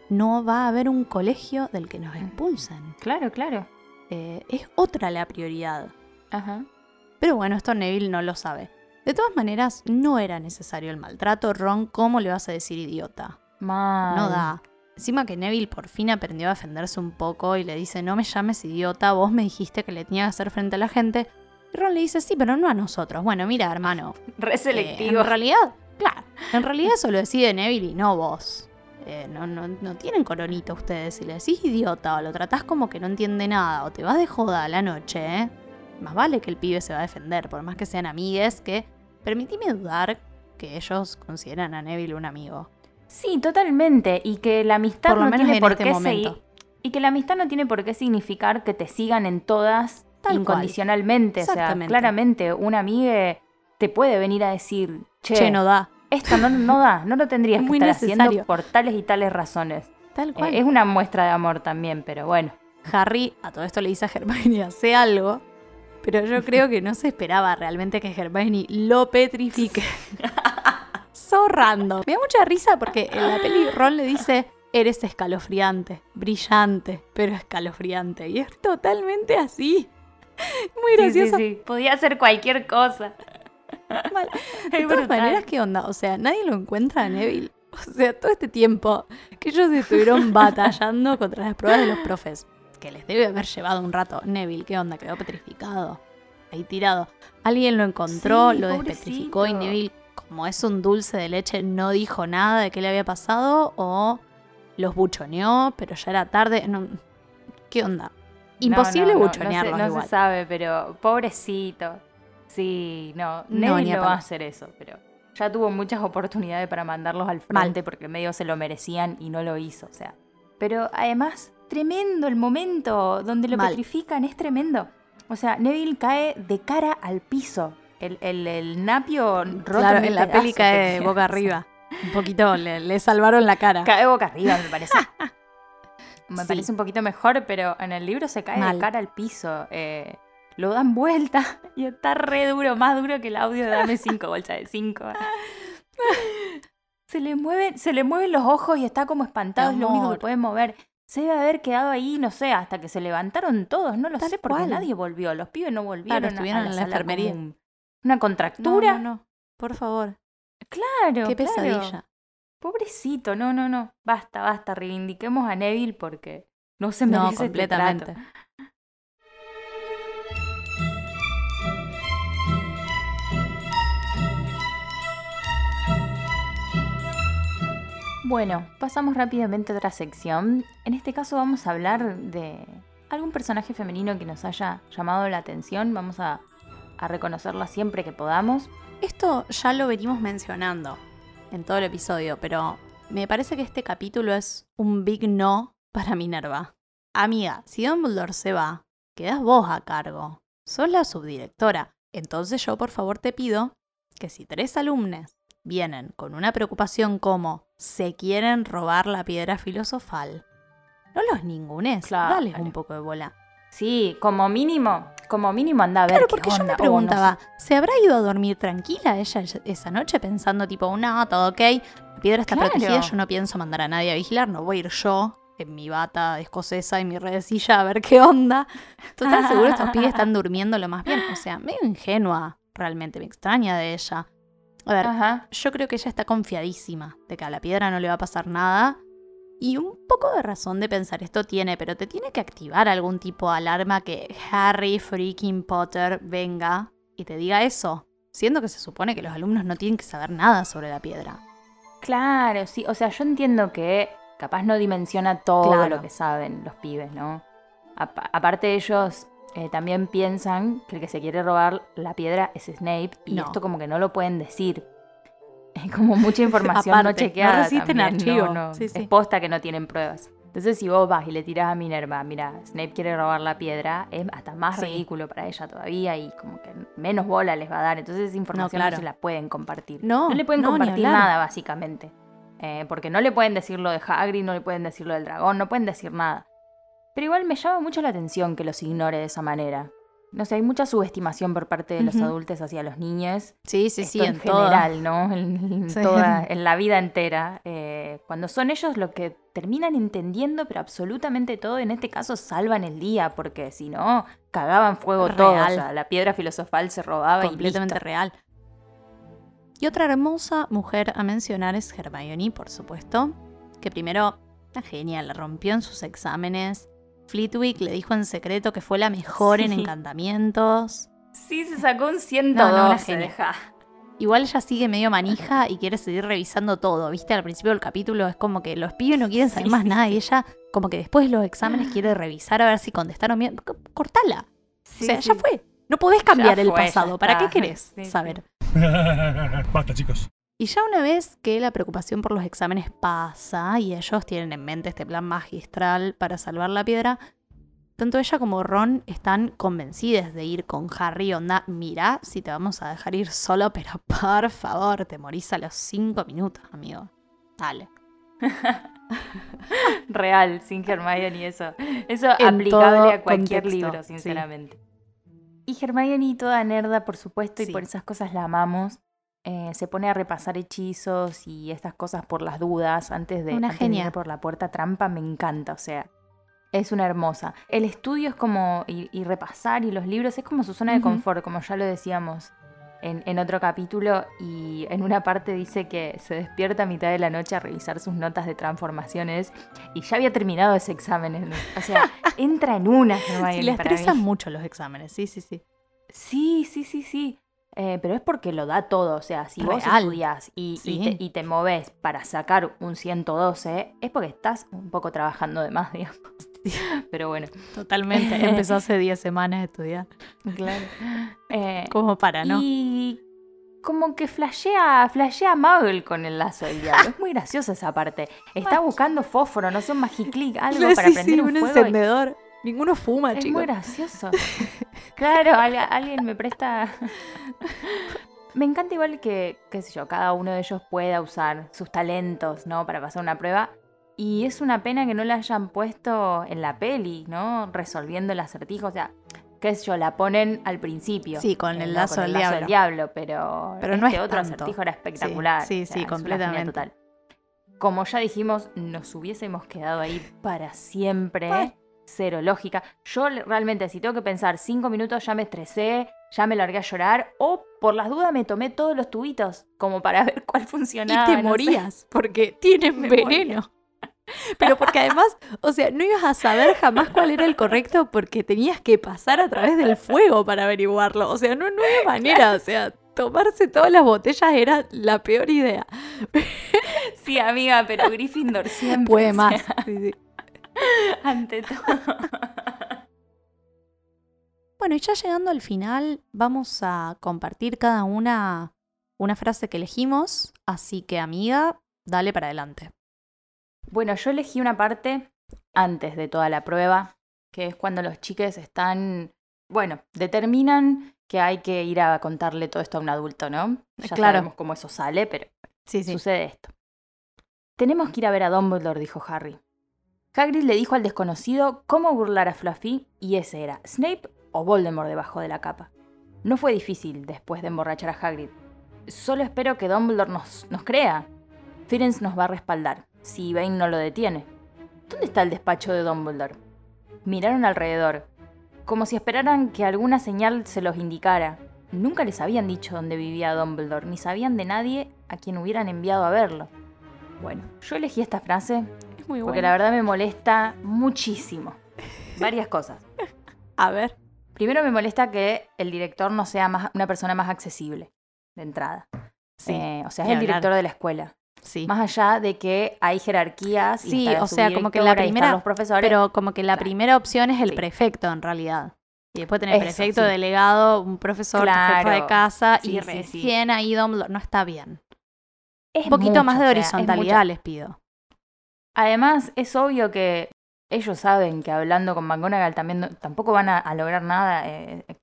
no va a haber un colegio del que nos expulsen. Claro, claro. Eh, es otra la prioridad. Ajá. Pero bueno, esto Neville no lo sabe. De todas maneras, no era necesario el maltrato. Ron, ¿cómo le vas a decir idiota? Mal. No da. Encima que Neville por fin aprendió a defenderse un poco y le dice, no me llames idiota, vos me dijiste que le tenía que hacer frente a la gente. Y Ron le dice, sí, pero no a nosotros. Bueno, mira, hermano. Re eh, en realidad, claro, en realidad eso lo decide Neville y no vos. Eh, no, no, no tienen coronita ustedes. Si le decís idiota o lo tratás como que no entiende nada o te vas de joda a la noche, ¿eh? más vale que el pibe se va a defender, por más que sean amigues, que permitime dudar que ellos consideran a Neville un amigo. Sí, totalmente. Y que la amistad Por lo no menos tiene en por este qué momento. seguir- Y que la amistad no tiene por qué significar que te sigan en todas Tal incondicionalmente. O sea, claramente una amiga te puede venir a decir, che, Che, no da. esto no, no da, no lo tendrías que estar necesario. haciendo por tales y tales razones. Tal Eh, cual. es una muestra de amor también, pero bueno. Harry a todo esto le dice a Hermione, hace algo. Pero yo creo que no se esperaba realmente que Hermione lo petrifique. Zorrando. Me da mucha risa porque en la peli Ron le dice, eres escalofriante, brillante, pero escalofriante. Y es totalmente así. Muy Sí, sí, gracioso. sí. Podía hacer cualquier cosa. Mal. De Es todas brutal. maneras, ¿qué onda? O sea, nadie lo encuentra a Neville. O sea, todo este tiempo que ellos estuvieron batallando contra las pruebas de los profes, que les debe haber llevado un rato. Neville, ¿qué onda? Quedó petrificado. Ahí tirado. Alguien lo encontró, Sí, lo despetrificó y. Neville, como es un dulce de leche, no dijo nada de qué le había pasado o los buchoneó, pero ya era tarde. No, ¿Qué onda? Imposible No, no, buchonearlos No, se, no igual. se sabe, pero pobrecito. Sí, no, a no va a hacer eso, pero ya tuvo muchas oportunidades para mandarlos al frente porque medio se lo merecían y no lo hizo, o sea. Pero además, tremendo el momento donde lo Mal. petrifican, es tremendo. O sea, Neville cae de cara al piso. El, el, el napio roto Claro, en la peli cae boca arriba. Un poquito le, le salvaron la cara. Cae boca arriba, me parece. Me Sí. parece un poquito mejor, pero en el libro se cae Mal. de cara al piso. eh, lo dan vuelta y está re duro, más duro que el audio de Dame 5 bolsas de 5. Se le, mueven, se le mueven los ojos y está como espantado, es lo único que puede mover. Se debe haber quedado ahí, no sé, hasta que se levantaron todos, no lo Tal sé, porque cual. nadie volvió. Los pibes no volvieron. a- estuvieron a la en la enfermería. común. Una No, contractura. no, no. Por favor. Claro, Qué claro. pesadilla. Pobrecito, no, no, no. Basta, basta. Reivindiquemos a Neville porque no se No, merece este trato. completamente. Bueno, pasamos rápidamente a otra sección. En este caso vamos a hablar de algún personaje femenino que nos haya llamado la atención. Vamos a, a reconocerla siempre que podamos. Esto ya lo venimos mencionando en todo el episodio, pero me parece que este capítulo es un big no para Minerva. Amiga, si Dumbledore se va, quedas vos a cargo. Sos la subdirectora. Entonces yo por favor te pido que si tres alumnos vienen con una preocupación como se quieren robar la piedra filosofal, no los ningunes, Claro. dales un poco de bola. Sí, como mínimo, como mínimo anda a ver Claro, qué porque yo me preguntaba, ¿se habrá ido a dormir tranquila ella esa noche pensando tipo, no, todo ok, la piedra está Claro. protegida, yo no pienso mandar a nadie a vigilar, no voy a ir yo en mi bata escocesa y mi redecilla a ver qué onda? Total, seguro estos pibes están durmiendo lo más bien. O sea, medio ingenua, realmente, me extraña de ella. A ver, Ajá. yo creo que ella está confiadísima de que a la piedra no le va a pasar nada Y un poco de razón de pensar esto tiene, pero te tiene que activar algún tipo de alarma que Harry freaking Potter venga y te diga eso, siendo que se supone que los alumnos no tienen que saber nada sobre la piedra. Claro, sí. O sea, yo entiendo que capaz no dimensiona todo Claro. lo que saben los pibes, ¿no? Apa- aparte ellos eh, también piensan que el que se quiere robar la piedra es Snape y No. esto como que no lo pueden decir. Es como mucha información no Aparte, no chequeada. resisten también, archivo. no, no. Sí, sí. Es posta que no tienen pruebas. Entonces si vos vas y le tirás a Minerva, mira, Snape quiere robar la piedra, es hasta más Sí. ridículo para ella todavía y como que menos bola les va a dar. Entonces esa información no, claro. se la pueden compartir. No, le pueden no, compartir nada, básicamente. Eh, porque no le pueden decir lo de Hagrid, no le pueden decir lo del dragón, no pueden decir nada. Pero igual me llama mucho la atención que los ignore de esa manera. No sé, hay mucha subestimación por parte de los adultos hacia los niños. Sí, sí, sí, en, en general, ¿no? En, en Sí. toda- en la vida entera. Eh, cuando son ellos los que terminan entendiendo, pero absolutamente todo, en este caso salvan el día, porque si no, cagaban fuego todo. O Real. sea, la piedra filosofal se robaba completamente y real. Y otra hermosa mujer a mencionar es Hermione, por supuesto, que primero, la genia, la rompió en sus exámenes. Flitwick le dijo en secreto que fue la mejor en encantamientos. Sí, se sacó un No, 112. no, una genia. deja. Igual ella sigue medio manija y quiere seguir revisando todo, ¿viste? Al principio del capítulo es como que los pibes no quieren saber Sí, más sí, nada y ella como que después de los exámenes quiere revisar a ver si contestaron bien. Cortala. Sí, o sea, sí. ya fue. No podés cambiar el fue, pasado. ¿Para qué querés saber? Basta, chicos. Y ya una vez que la preocupación por los exámenes pasa y ellos tienen en mente este plan magistral para salvar la piedra, tanto ella como Ron están convencidas de ir con Harry. Onda, mira si te vamos a dejar ir solo, pero por favor, te morís a los cinco minutos, amigo. Dale. Real, sin Hermione y eso. Eso En aplicable a cualquier contexto, libro, sí. sinceramente. Y Hermione, toda nerda, por supuesto, y Sí. por esas cosas la amamos. Eh, se pone a repasar hechizos y estas cosas por las dudas antes de, Una antes de genia. ir por la puerta trampa. Me encanta, o sea, es una hermosa. El estudio es como, y, y repasar y los libros es como su zona de confort, como ya lo decíamos en, en otro capítulo. Y en una parte dice que se despierta a mitad de la noche a revisar sus notas de transformaciones y ya había terminado ese examen. O sea, entra en una, Hermione, Sí, le estresan mucho los exámenes, sí, sí, sí. Sí, sí, sí, sí. Eh, pero es porque lo da todo. O sea, si vos estudias y, y te, y te moves para sacar un 112, es porque estás un poco trabajando de más, digamos. Pero bueno, Totalmente. Empezó hace 10 semanas a estudiar. claro. Eh, Como para, ¿no? Y como que flashea, flashea Muggle con el lazo del diablo. Es muy graciosa esa parte. Está buscando fósforo, no sé, un magiclick, algo para Sí, prender sí, un, un fuego. y- encendedor. Ninguno fuma, Es chicos. muy gracioso. Claro, al- alguien me presta. me encanta igual que, qué sé yo, cada uno de ellos pueda usar sus talentos, ¿no? Para pasar una prueba. Y es una pena que no la hayan puesto en la peli, ¿no? Resolviendo el acertijo. O sea, qué sé yo, la ponen al principio. Sí, con el ¿no? lazo del diablo. diablo, pero, Pero no este es otro tanto. acertijo era espectacular. Sí, sí, O sea, completamente. total. Como ya dijimos, nos hubiésemos quedado ahí para siempre. Cero lógica. Yo realmente, si tengo que pensar cinco minutos, ya me estresé, ya me largué a llorar. O por las dudas me tomé todos los tubitos como para ver cuál funcionaba. y te no sé. morías porque tienen Me veneno. Pero porque además, o sea, no ibas a saber jamás cuál era el correcto porque tenías que pasar a través del fuego para averiguarlo. O sea, no, no había manera. O sea, tomarse todas las botellas era la peor idea. Sí, amiga, pero Gryffindor siempre. Puede más. Sí, sí. ante todo. Bueno, y ya llegando al final, vamos a compartir cada una una frase que elegimos. Así que, amiga, dale para adelante. Bueno, yo elegí una parte antes de toda la prueba, que es cuando los chiques están, bueno, determinan que hay que ir a contarle todo esto a un adulto, ¿no? Ya Claro. sabemos cómo eso sale, pero Sí, sí. sucede esto. Tenemos que ir a ver a Dumbledore, dijo Harry. Hagrid le dijo al desconocido cómo burlar a Fluffy y ese era Snape o Voldemort debajo de la capa. No fue difícil después de emborrachar a Hagrid. Solo espero que Dumbledore nos, nos crea. Firenze nos va a respaldar, si Bane no lo detiene. ¿Dónde está el despacho de Dumbledore? Miraron alrededor, como si esperaran que alguna señal se los indicara. Nunca les habían dicho dónde vivía Dumbledore, ni sabían de nadie a quien hubieran enviado a verlo. Bueno, yo elegí esta frase Muy Porque la verdad me molesta muchísimo. Varias cosas. A ver. Primero me molesta que el director no sea más, una persona más accesible de entrada. Sí. Eh, o sea, es el hablar. director de la escuela. Sí. Más allá de que hay jerarquías. y Sí, está o sea, como que la primera- los profesores. Pero como que la Claro. primera opción es el Sí. prefecto en realidad. Y después tenés Eso, prefecto, sí. delegado, un profesor, tu jefe de Claro. casa Sí, y recién ahí. No está bien. es Un poquito mucho, más de o sea, es horizontalidad les pido. Además, es obvio que ellos saben que hablando con McGonagall también no- tampoco van a, a lograr nada. eh, eh,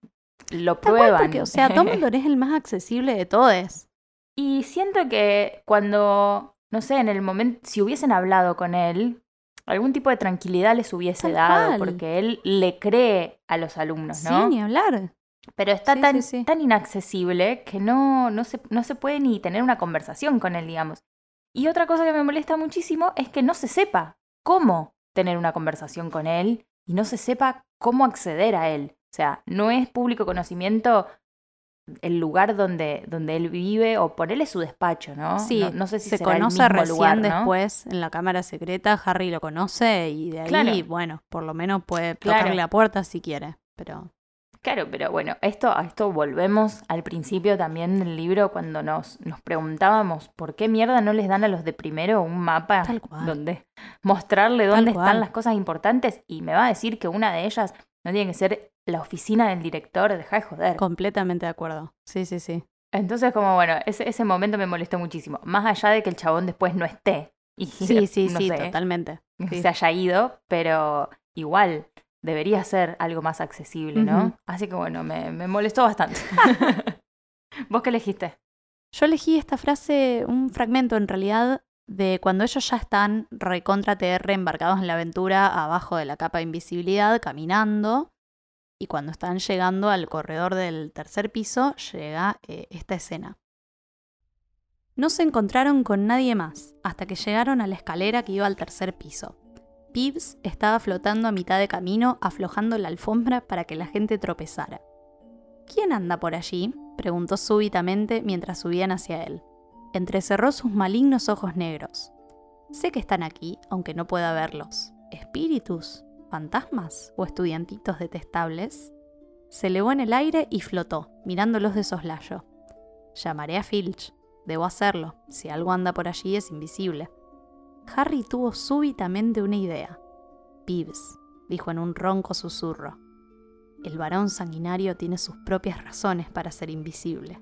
lo prueban. porque, o sea, Dumbledore es el más accesible de todos. Y siento que cuando, no sé, en el momento, si hubiesen hablado con él, algún tipo de tranquilidad les hubiese Tal dado, cual. porque él le cree a los alumnos, ¿no? Sí, ni hablar. Pero está Sí, tan, sí, sí. tan inaccesible que no, no, se, no se puede ni tener una conversación con él, digamos. Y otra cosa que me molesta muchísimo es que no se sepa cómo tener una conversación con él y no se sepa cómo acceder a él. O sea, no es público conocimiento el lugar donde, donde él vive o ponerle su despacho, ¿no? Sí, no, no sé si se será el conoce mismo recién lugar, ¿no? después en la cámara secreta. Harry lo conoce y de ahí, Claro. bueno, por lo menos puede Claro. tocarle la puerta si quiere. Pero Claro, pero bueno, esto, a esto volvemos al principio también del libro cuando nos, nos preguntábamos por qué mierda no les dan a los de primero un mapa Tal cual. donde mostrarle dónde están las cosas importantes y me va a decir que una de ellas no tiene que ser la oficina del director, deja de joder. completamente de acuerdo. Sí, sí, sí. Entonces como bueno, ese, ese momento me molestó muchísimo, más allá de que el chabón después no esté y Sí, sí, no sí, sé, totalmente. Sí. se haya ido, pero igual debería ser algo más accesible, ¿no? Así que bueno, me, me molestó bastante. ¿Vos qué elegiste? Yo elegí esta frase, un fragmento en realidad, de cuando ellos ya están recontra TR embarcados en la aventura abajo de la capa de invisibilidad, caminando. Y cuando están llegando al corredor del tercer piso, llega eh, esta escena. No se encontraron con nadie más hasta que llegaron a la escalera que iba al tercer piso. Pibbs estaba flotando a mitad de camino, aflojando la alfombra para que la gente tropezara. ¿Quién anda por allí? preguntó súbitamente mientras subían hacia él. Entrecerró sus malignos ojos negros. Sé que están aquí, aunque no pueda verlos. ¿Espíritus? ¿Fantasmas? ¿O estudiantitos detestables? Se elevó en el aire y flotó, mirándolos de soslayo. Llamaré a Filch. Debo hacerlo. Si algo anda por allí es invisible. Harry tuvo súbitamente una idea. Pibbs, dijo en un ronco susurro. El varón sanguinario tiene sus propias razones para ser invisible.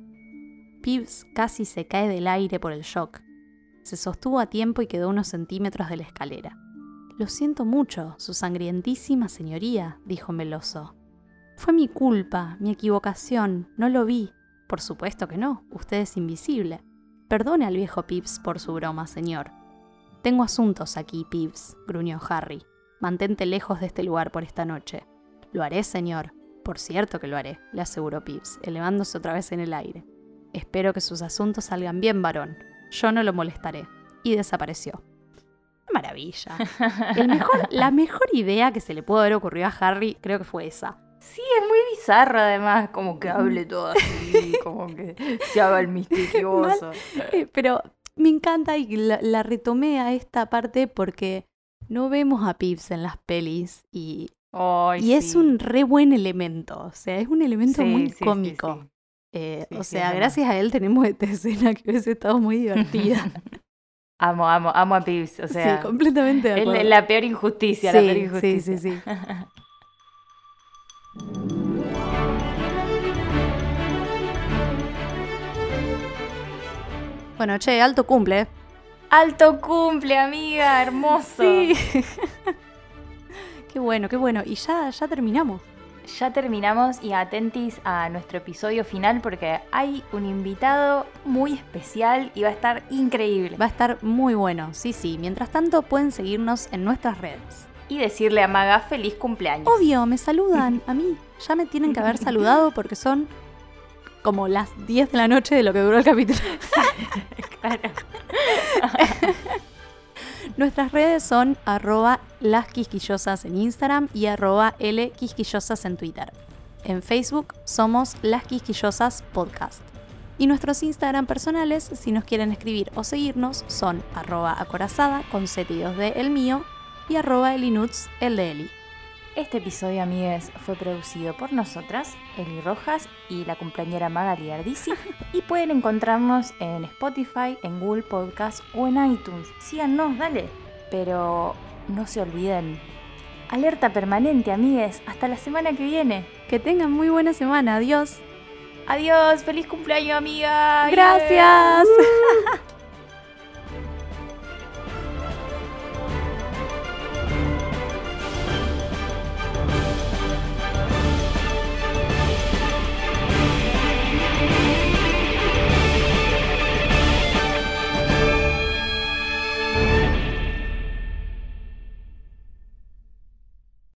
Pibbs casi se cae del aire por el shock. Se sostuvo a tiempo y quedó unos centímetros de la escalera. Lo siento mucho, su sangrientísima señoría, dijo meloso. Fue mi culpa, mi equivocación, no lo vi. Por supuesto que no, usted es invisible. Perdone al viejo Pibbs por su broma, señor. Tengo asuntos aquí, Pibbs, gruñó Harry. Mantente lejos de este lugar por esta noche. Lo haré, señor. Por cierto que lo haré, le aseguró Pibbs, elevándose otra vez en el aire. Espero que sus asuntos salgan bien, varón. Yo no lo molestaré. Y desapareció. ¡Qué maravilla! El mejor, la mejor idea que se le pudo haber ocurrido a Harry creo que fue esa. Sí, es muy bizarro además, como que hable todo así, como que se haga el misterioso. Eh, Pero me encanta y la, la retomé a esta parte porque no vemos a Pibbs en las pelis y, y es un re buen elemento. O sea, es un elemento Sí, muy sí, cómico. Eh, o sea, es gracias a él tenemos esta escena que hubiese estado muy divertida. Amo, amo, amo a Pibbs, o sea, sí, completamente de es acuerdo. la, la peor injusticia, la peor injusticia. sí, sí, sí. Bueno, che, alto cumple. Alto cumple, amiga, hermoso. Sí. qué bueno, qué bueno. Y ya, ya terminamos. Ya terminamos y atentis a nuestro episodio final porque hay un invitado muy especial y va a estar increíble. Va a estar muy bueno. Sí, sí. Mientras tanto, pueden seguirnos en nuestras redes. Y decirle a Maga feliz cumpleaños. Obvio, me saludan a mí. Ya me tienen que haber saludado porque son como las 10 de la noche de lo que duró el capítulo. Claro. Nuestras redes son arroba las quisquillosas en Instagram y arroba L quisquillosas en Twitter. En Facebook somos Las Quisquillosas Podcast. Y nuestros Instagram personales, si nos quieren escribir o seguirnos, son arroba acorazada con Z y 2D el mío y arroba elinuts el de Eli. Este episodio, amigues, fue producido por nosotras, Eli Rojas y la cumpleañera Magali Ardisi. y pueden encontrarnos en Spotify, en Google Podcast o en iTunes. Síganos, dale. Pero no se olviden. Alerta permanente, amigues. Hasta la semana que viene. Que tengan muy buena semana. Adiós. Adiós, feliz cumpleaños, amiga. Gracias.